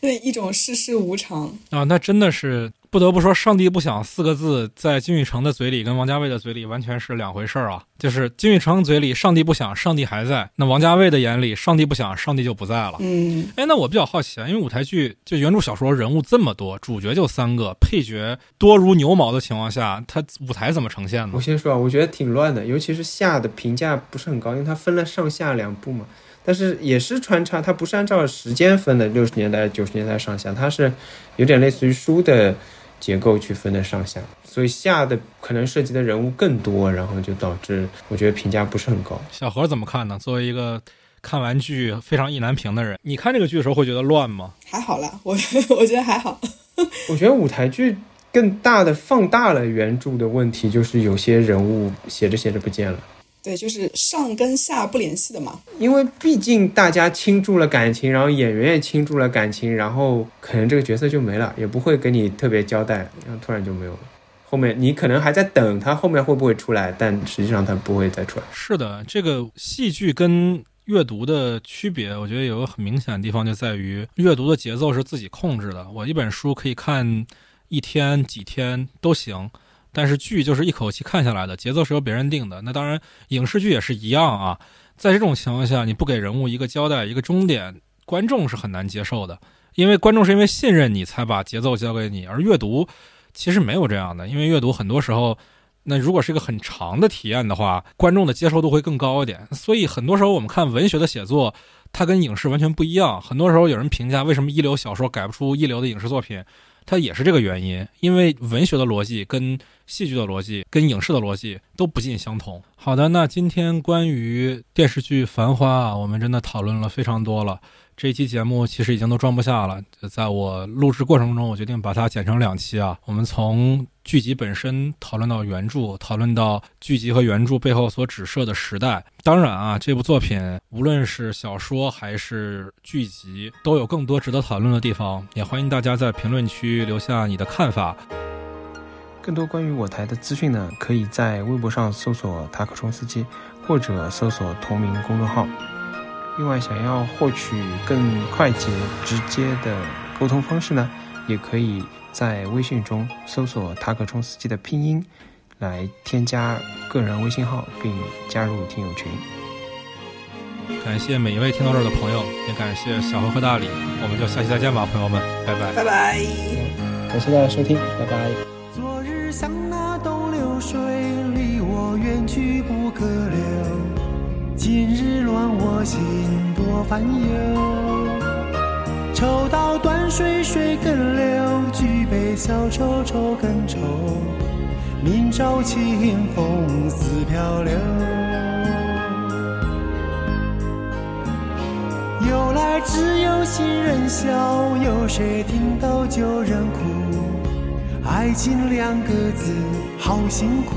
那 一种世事无常啊，那真的是。不得不说，“上帝不想”四个字在金宇成的嘴里跟王家卫的嘴里完全是两回事儿啊！就是金宇成嘴里“上帝不想”，上帝还在；那王家卫的眼里“上帝不想”，上帝就不在了。嗯，哎，那我比较好奇啊，因为舞台剧就原著小说人物这么多，主角就三个，配角多如牛毛的情况下，它舞台怎么呈现呢？我先说啊，我觉得挺乱的，尤其是下的评价不是很高，因为它分了上下两部嘛。但是也是穿插，它不是按照时间分的，六十年代、九十年代上下，它是有点类似于书的。结构去分的上下，所以下的可能涉及的人物更多，然后就导致我觉得评价不是很高。小何怎么看呢？作为一个看完剧非常意难平的人，你看这个剧的时候会觉得乱吗？还好啦，我 我觉得还好。我觉得舞台剧更大的放大了原著的问题，就是有些人物写着写着不见了。对，就是上跟下不联系的嘛。因为毕竟大家倾注了感情，然后演员也倾注了感情，然后可能这个角色就没了，也不会给你特别交代，然后突然就没有了。后面你可能还在等他后面会不会出来，但实际上他不会再出来。是的，这个戏剧跟阅读的区别，我觉得有个很明显的地方就在于，阅读的节奏是自己控制的。我一本书可以看一天、几天都行。但是剧就是一口气看下来的，节奏是由别人定的。那当然，影视剧也是一样啊。在这种情况下，你不给人物一个交代、一个终点，观众是很难接受的。因为观众是因为信任你才把节奏交给你，而阅读其实没有这样的。因为阅读很多时候，那如果是一个很长的体验的话，观众的接受度会更高一点。所以很多时候我们看文学的写作，它跟影视完全不一样。很多时候有人评价，为什么一流小说改不出一流的影视作品？它也是这个原因，因为文学的逻辑跟戏剧的逻辑跟影视的逻辑都不尽相同。好的，那今天关于电视剧《繁花》啊，我们真的讨论了非常多了。这期节目其实已经都装不下了，在我录制过程中，我决定把它剪成两期啊。我们从剧集本身讨论到原著，讨论到剧集和原著背后所指涉的时代。当然啊，这部作品无论是小说还是剧集，都有更多值得讨论的地方。也欢迎大家在评论区留下你的看法。更多关于我台的资讯呢，可以在微博上搜索塔克冲司机，或者搜索同名公众号。另外，想要获取更快捷、直接的沟通方式呢，也可以在微信中搜索“塔可冲司机”的拼音，来添加个人微信号并加入听友群。感谢每一位听到这儿的朋友，也感谢小何和大李，我们就下期再见吧，朋友们，拜拜，拜拜，感谢大家收听，拜拜。昨日像那东流水，离我远去不可留。今日乱我心多烦忧，抽刀断水水更流，举杯消愁愁更愁。明朝清风似飘流，由来只有新人笑，有谁听到旧人哭？爱情两个字好辛苦，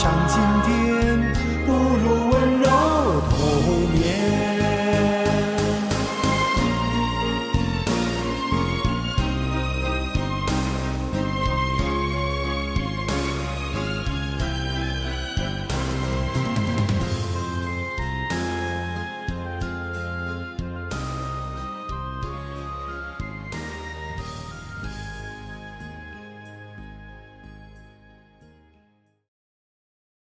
尝尽